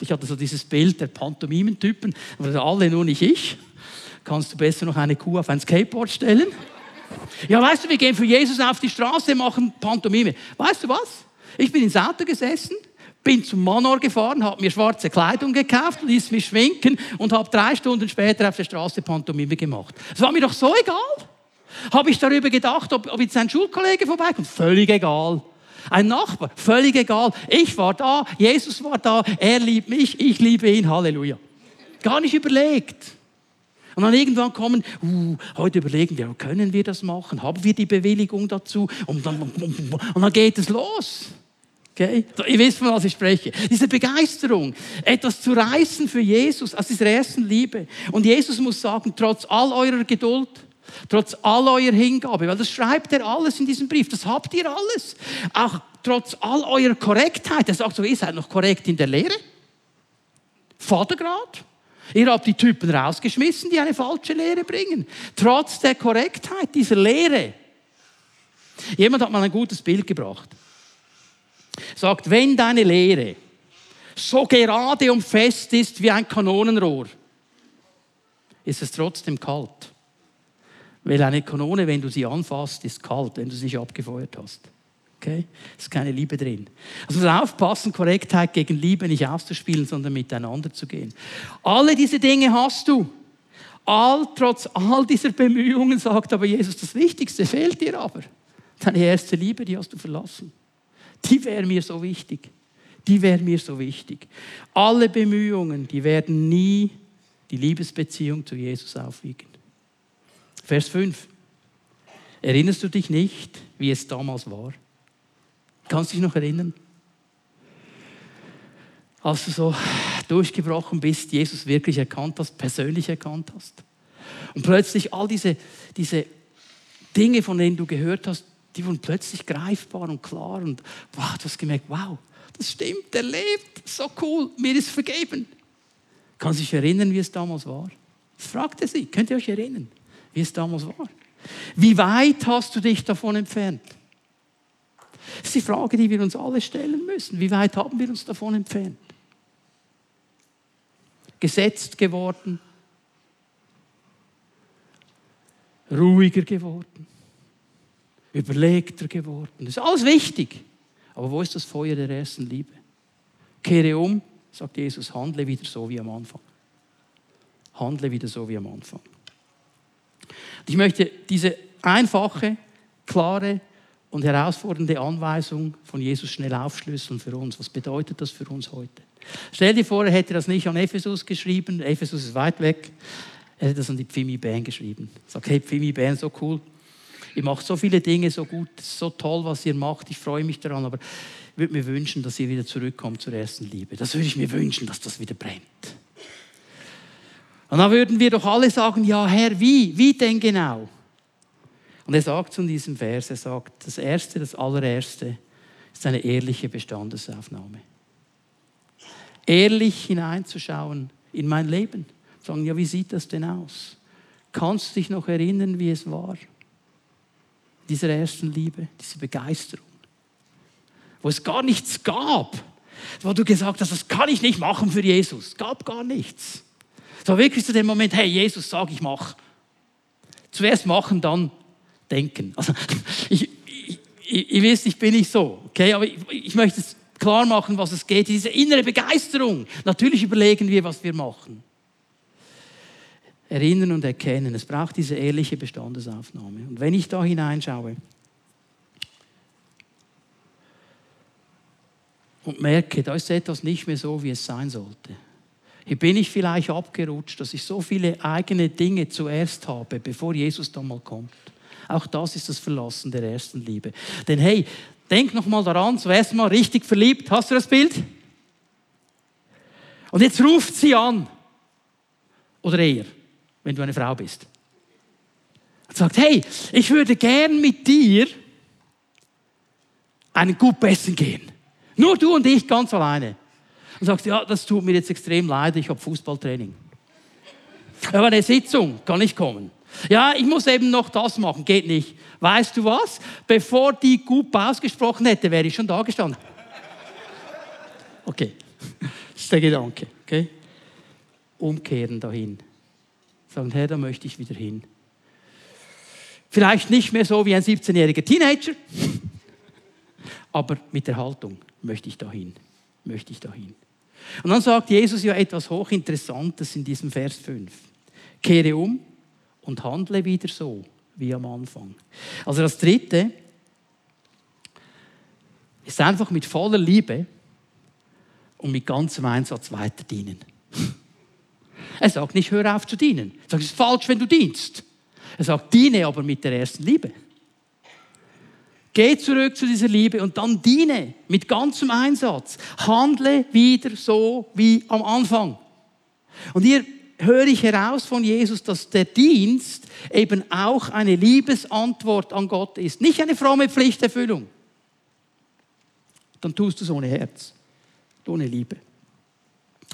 ich hatte so dieses Bild der Pantomimentypen, alle nur nicht ich kannst du besser noch eine Kuh auf ein Skateboard stellen? Ja, weißt du, wir gehen für Jesus auf die Straße, machen Pantomime. Weißt du was? Ich bin ins Auto gesessen, bin zum Manor gefahren, habe mir schwarze Kleidung gekauft, ließ mich schminken und habe drei Stunden später auf der Straße Pantomime gemacht. Das war mir doch so egal. Habe ich darüber gedacht, ob, ob jetzt ein Schulkollege vorbeikommt? Völlig egal. Ein Nachbar, völlig egal. Ich war da, Jesus war da, er liebt mich, ich liebe ihn, Halleluja. Gar nicht überlegt. Und dann irgendwann kommen, uh, heute überlegen wir, können wir das machen? Haben wir die Bewilligung dazu? Und dann, und dann geht es los. Okay? Ihr wisst, von was ich spreche. Diese Begeisterung, etwas zu reißen für Jesus aus dieser ersten Liebe. Und Jesus muss sagen, trotz all eurer Geduld, trotz all eurer Hingabe, weil das schreibt er alles in diesem Brief, das habt ihr alles. Auch trotz all eurer Korrektheit. Er sagt so, ihr seid noch korrekt in der Lehre. Vatergrad. Ihr habt die Typen rausgeschmissen, die eine falsche Lehre bringen. Trotz der Korrektheit dieser Lehre. Jemand hat mal ein gutes Bild gebracht sagt, wenn deine Lehre so gerade und fest ist wie ein Kanonenrohr, ist es trotzdem kalt. Weil eine Kanone, wenn du sie anfasst, ist kalt, wenn du sie nicht abgefeuert hast. Okay? Ist keine Liebe drin. Also muss aufpassen, Korrektheit gegen Liebe nicht auszuspielen, sondern miteinander zu gehen. Alle diese Dinge hast du. All, trotz all dieser Bemühungen sagt aber Jesus, das Wichtigste fehlt dir aber. Deine erste Liebe, die hast du verlassen. Die wäre mir so wichtig. Die wäre mir so wichtig. Alle Bemühungen, die werden nie die Liebesbeziehung zu Jesus aufwiegen. Vers 5. Erinnerst du dich nicht, wie es damals war? Kannst du dich noch erinnern? Als du so durchgebrochen bist, Jesus wirklich erkannt hast, persönlich erkannt hast. Und plötzlich all diese, diese Dinge, von denen du gehört hast, die wurden plötzlich greifbar und klar und wow, du hast gemerkt, wow, das stimmt, er lebt, so cool, mir ist vergeben. Kann sich erinnern, wie es damals war? Das fragte sie, könnt ihr euch erinnern, wie es damals war? Wie weit hast du dich davon entfernt? Das ist die Frage, die wir uns alle stellen müssen. Wie weit haben wir uns davon entfernt? Gesetzt geworden, ruhiger geworden überlegter geworden. Das ist alles wichtig. Aber wo ist das Feuer der ersten Liebe? Kehre um, sagt Jesus, handle wieder so wie am Anfang. Handle wieder so wie am Anfang. Ich möchte diese einfache, klare und herausfordernde Anweisung von Jesus schnell aufschlüsseln für uns. Was bedeutet das für uns heute? Stell dir vor, er hätte das nicht an Ephesus geschrieben. Ephesus ist weit weg. Er hätte das an die Pfimi Band geschrieben. Sagt, hey, Pfimi Band, so cool. Ihr macht so viele Dinge so gut, so toll, was ihr macht. Ich freue mich daran, aber ich würde mir wünschen, dass ihr wieder zurückkommt zur ersten Liebe. Das würde ich mir wünschen, dass das wieder brennt. Und dann würden wir doch alle sagen, ja Herr, wie? Wie denn genau? Und er sagt zu diesem Vers, er sagt, das Erste, das Allererste ist eine ehrliche Bestandesaufnahme. Ehrlich hineinzuschauen in mein Leben. Sagen, ja, wie sieht das denn aus? Kannst du dich noch erinnern, wie es war? dieser ersten Liebe, diese Begeisterung, wo es gar nichts gab, wo du gesagt hast, das kann ich nicht machen für Jesus. Es gab gar nichts. Es war wirklich zu dem Moment, hey Jesus, sag ich mach. Zuerst machen, dann denken. Also, ich, ich, ich, ihr wisst, ich bin nicht so, okay, aber ich, ich möchte es klar machen, was es geht. Diese innere Begeisterung. Natürlich überlegen wir, was wir machen erinnern und erkennen. Es braucht diese ehrliche Bestandesaufnahme. Und wenn ich da hineinschaue und merke, da ist etwas nicht mehr so, wie es sein sollte. Hier bin ich vielleicht abgerutscht, dass ich so viele eigene Dinge zuerst habe, bevor Jesus dann mal kommt. Auch das ist das Verlassen der ersten Liebe. Denn hey, denk noch mal daran, zuerst mal richtig verliebt. Hast du das Bild? Und jetzt ruft sie an. Oder er wenn du eine Frau bist. Und sagt, hey, ich würde gern mit dir einen gut essen gehen. Nur du und ich ganz alleine. Und sagst, ja, das tut mir jetzt extrem leid, ich habe Fußballtraining. Aber eine Sitzung kann nicht kommen. Ja, ich muss eben noch das machen, geht nicht. Weißt du was? Bevor die gut ausgesprochen hätte, wäre ich schon da gestanden. Okay, das ist der Gedanke. Okay? Umkehren dahin. Sagen, Herr, da möchte ich wieder hin. Vielleicht nicht mehr so wie ein 17-jähriger Teenager, aber mit der Haltung möchte ich dahin, möchte ich dahin. Und dann sagt Jesus ja etwas hochinteressantes in diesem Vers 5. Kehre um und handle wieder so wie am Anfang. Also das dritte ist einfach mit voller Liebe und mit ganzem Einsatz weiter dienen. Er sagt nicht, hör auf zu dienen. Er sagt, es ist falsch, wenn du dienst. Er sagt, diene aber mit der ersten Liebe. Geh zurück zu dieser Liebe und dann diene mit ganzem Einsatz. Handle wieder so wie am Anfang. Und hier höre ich heraus von Jesus, dass der Dienst eben auch eine Liebesantwort an Gott ist, nicht eine fromme Pflichterfüllung. Dann tust du es ohne Herz, ohne Liebe.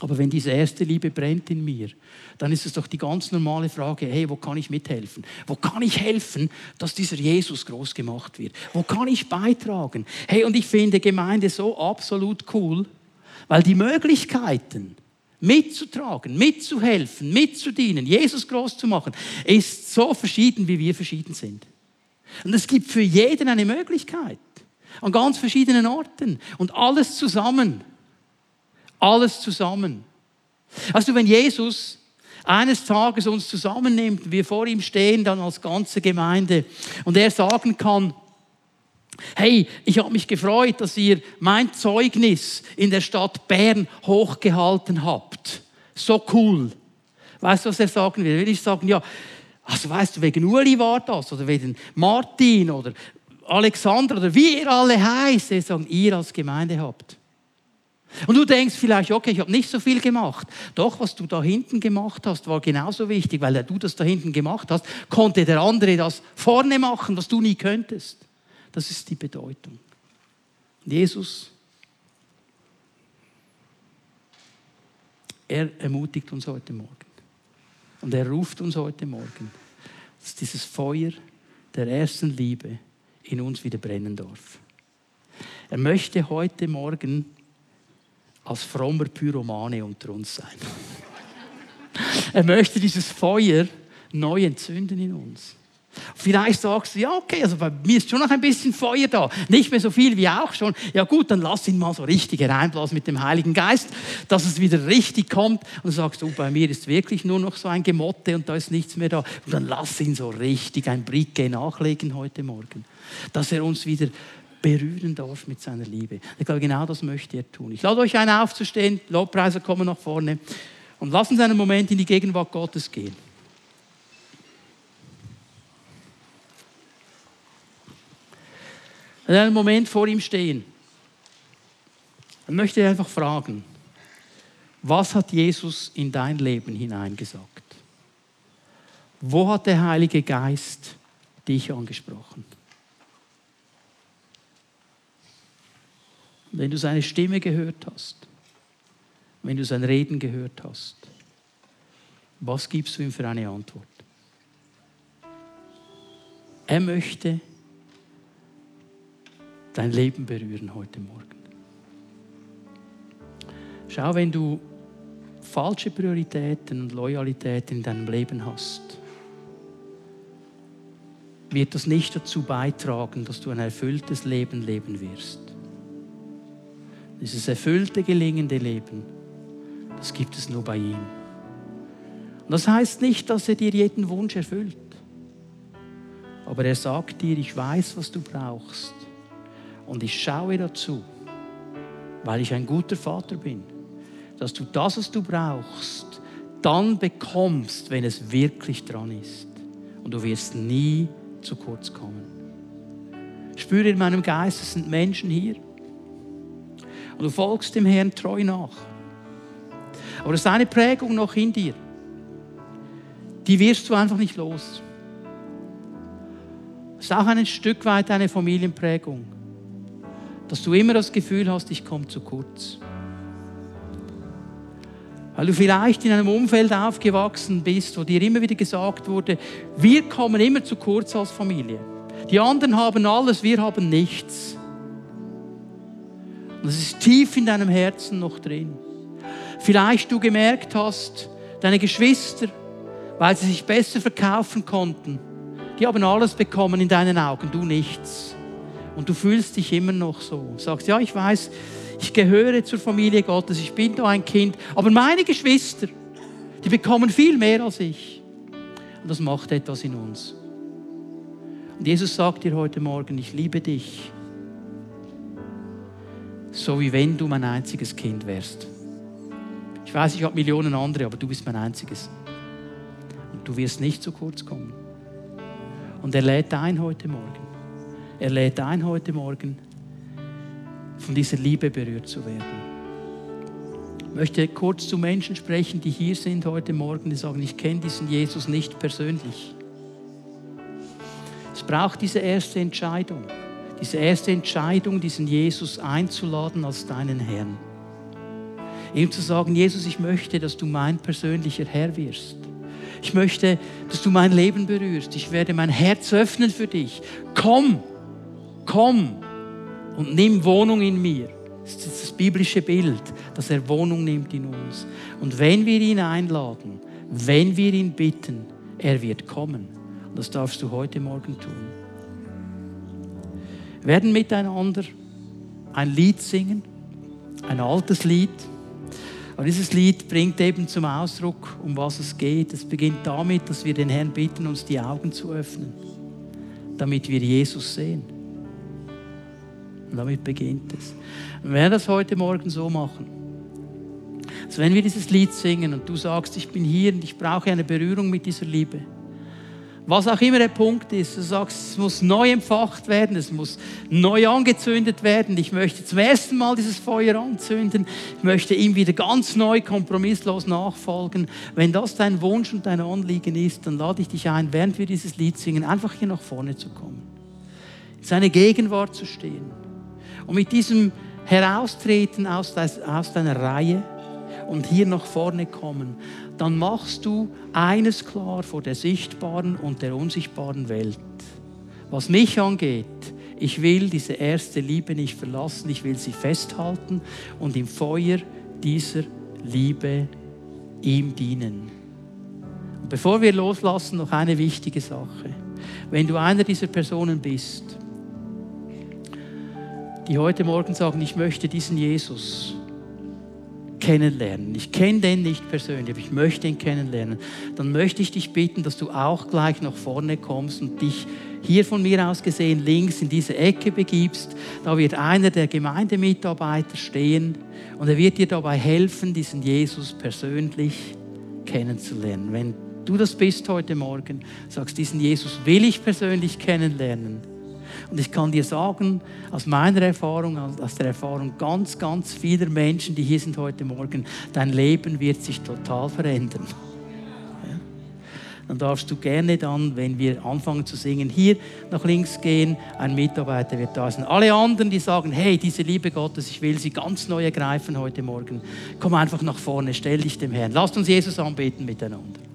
Aber wenn diese erste Liebe brennt in mir, dann ist es doch die ganz normale Frage, hey, wo kann ich mithelfen? Wo kann ich helfen, dass dieser Jesus groß gemacht wird? Wo kann ich beitragen? Hey, und ich finde Gemeinde so absolut cool, weil die Möglichkeiten, mitzutragen, mitzuhelfen, mitzudienen, Jesus groß zu machen, ist so verschieden, wie wir verschieden sind. Und es gibt für jeden eine Möglichkeit, an ganz verschiedenen Orten und alles zusammen alles zusammen. Also wenn Jesus eines Tages uns zusammennimmt, wir vor ihm stehen, dann als ganze Gemeinde, und er sagen kann, hey, ich habe mich gefreut, dass ihr mein Zeugnis in der Stadt Bern hochgehalten habt. So cool. Weißt du, was er sagen will? Will ich sagen, ja, also weißt du, wegen Uli war das, oder wegen Martin, oder Alexander, oder wie ihr alle heißt, er sagen, ihr als Gemeinde habt. Und du denkst vielleicht, okay, ich habe nicht so viel gemacht. Doch, was du da hinten gemacht hast, war genauso wichtig, weil du das da hinten gemacht hast, konnte der andere das vorne machen, was du nie könntest. Das ist die Bedeutung. Jesus, er ermutigt uns heute Morgen. Und er ruft uns heute Morgen, dass dieses Feuer der ersten Liebe in uns wieder brennen darf. Er möchte heute Morgen als frommer Pyromane unter uns sein. er möchte dieses Feuer neu entzünden in uns. Vielleicht sagst du, ja, okay, also bei mir ist schon noch ein bisschen Feuer da. Nicht mehr so viel wie auch schon. Ja gut, dann lass ihn mal so richtig hereinblasen mit dem Heiligen Geist, dass es wieder richtig kommt. Und du sagst, oh, bei mir ist wirklich nur noch so ein Gemotte und da ist nichts mehr da. Und dann lass ihn so richtig ein Bricke nachlegen heute Morgen. Dass er uns wieder berühren darf mit seiner Liebe. Ich glaube, genau das möchte er tun. Ich lade euch ein, aufzustehen. Lobpreiser kommen nach vorne. Und lassen Sie einen Moment in die Gegenwart Gottes gehen. Und einen Moment vor ihm stehen. Ich möchte einfach fragen, was hat Jesus in dein Leben hineingesagt? Wo hat der Heilige Geist dich angesprochen? wenn du seine Stimme gehört hast, wenn du sein Reden gehört hast, was gibst du ihm für eine Antwort? Er möchte dein Leben berühren heute Morgen. Schau, wenn du falsche Prioritäten und Loyalitäten in deinem Leben hast, wird das nicht dazu beitragen, dass du ein erfülltes Leben leben wirst. Dieses erfüllte, gelingende Leben, das gibt es nur bei ihm. Und das heißt nicht, dass er dir jeden Wunsch erfüllt. Aber er sagt dir, ich weiß, was du brauchst. Und ich schaue dazu, weil ich ein guter Vater bin, dass du das, was du brauchst, dann bekommst, wenn es wirklich dran ist. Und du wirst nie zu kurz kommen. Ich spüre in meinem Geist, es sind Menschen hier, und du folgst dem Herrn treu nach. Aber es ist eine Prägung noch in dir. Die wirst du einfach nicht los. Es ist auch ein Stück weit eine Familienprägung. Dass du immer das Gefühl hast, ich komme zu kurz. Weil du vielleicht in einem Umfeld aufgewachsen bist, wo dir immer wieder gesagt wurde, wir kommen immer zu kurz als Familie. Die anderen haben alles, wir haben nichts. Und das ist tief in deinem Herzen noch drin. Vielleicht du gemerkt hast, deine Geschwister, weil sie sich besser verkaufen konnten, die haben alles bekommen in deinen Augen, du nichts. Und du fühlst dich immer noch so. Sagst, ja, ich weiß, ich gehöre zur Familie Gottes, ich bin da ein Kind, aber meine Geschwister, die bekommen viel mehr als ich. Und das macht etwas in uns. Und Jesus sagt dir heute Morgen, ich liebe dich so wie wenn du mein einziges Kind wärst. Ich weiß, ich habe Millionen andere, aber du bist mein einziges. Und du wirst nicht zu kurz kommen. Und er lädt ein heute Morgen. Er lädt ein heute Morgen, von dieser Liebe berührt zu werden. Ich möchte kurz zu Menschen sprechen, die hier sind heute Morgen, die sagen, ich kenne diesen Jesus nicht persönlich. Es braucht diese erste Entscheidung, diese erste Entscheidung, diesen Jesus einzuladen als deinen Herrn. Ihm zu sagen, Jesus, ich möchte, dass du mein persönlicher Herr wirst. Ich möchte, dass du mein Leben berührst. Ich werde mein Herz öffnen für dich. Komm, komm und nimm Wohnung in mir. Das ist das biblische Bild, dass er Wohnung nimmt in uns. Und wenn wir ihn einladen, wenn wir ihn bitten, er wird kommen. Und das darfst du heute Morgen tun. Wir werden miteinander ein Lied singen, ein altes Lied. Aber dieses Lied bringt eben zum Ausdruck, um was es geht. Es beginnt damit, dass wir den Herrn bitten, uns die Augen zu öffnen, damit wir Jesus sehen. Und damit beginnt es. Und wir werden das heute Morgen so machen. Also wenn wir dieses Lied singen und du sagst, ich bin hier und ich brauche eine Berührung mit dieser Liebe, was auch immer der Punkt ist, du sagst, es muss neu empfacht werden, es muss neu angezündet werden. Ich möchte zum ersten Mal dieses Feuer anzünden. Ich möchte ihm wieder ganz neu, kompromisslos nachfolgen. Wenn das dein Wunsch und dein Anliegen ist, dann lade ich dich ein, während wir dieses Lied singen, einfach hier nach vorne zu kommen. In seine Gegenwart zu stehen. Und mit diesem Heraustreten aus deiner Reihe und hier nach vorne kommen, dann machst du eines klar vor der sichtbaren und der unsichtbaren Welt. Was mich angeht, ich will diese erste Liebe nicht verlassen, ich will sie festhalten und im Feuer dieser Liebe ihm dienen. Und bevor wir loslassen, noch eine wichtige Sache. Wenn du einer dieser Personen bist, die heute Morgen sagen, ich möchte diesen Jesus kennenlernen. Ich kenne den nicht persönlich, aber ich möchte ihn kennenlernen. Dann möchte ich dich bitten, dass du auch gleich nach vorne kommst und dich hier von mir aus gesehen links in diese Ecke begibst. Da wird einer der Gemeindemitarbeiter stehen und er wird dir dabei helfen, diesen Jesus persönlich kennenzulernen. Wenn du das bist heute Morgen, sagst, diesen Jesus will ich persönlich kennenlernen und ich kann dir sagen, aus meiner Erfahrung, aus der Erfahrung ganz, ganz vieler Menschen, die hier sind heute Morgen, dein Leben wird sich total verändern. Dann darfst du gerne dann, wenn wir anfangen zu singen, hier nach links gehen. Ein Mitarbeiter wird da sein. Alle anderen, die sagen, hey, diese Liebe Gottes, ich will sie ganz neu ergreifen heute Morgen. Komm einfach nach vorne, stell dich dem Herrn. Lasst uns Jesus anbeten miteinander.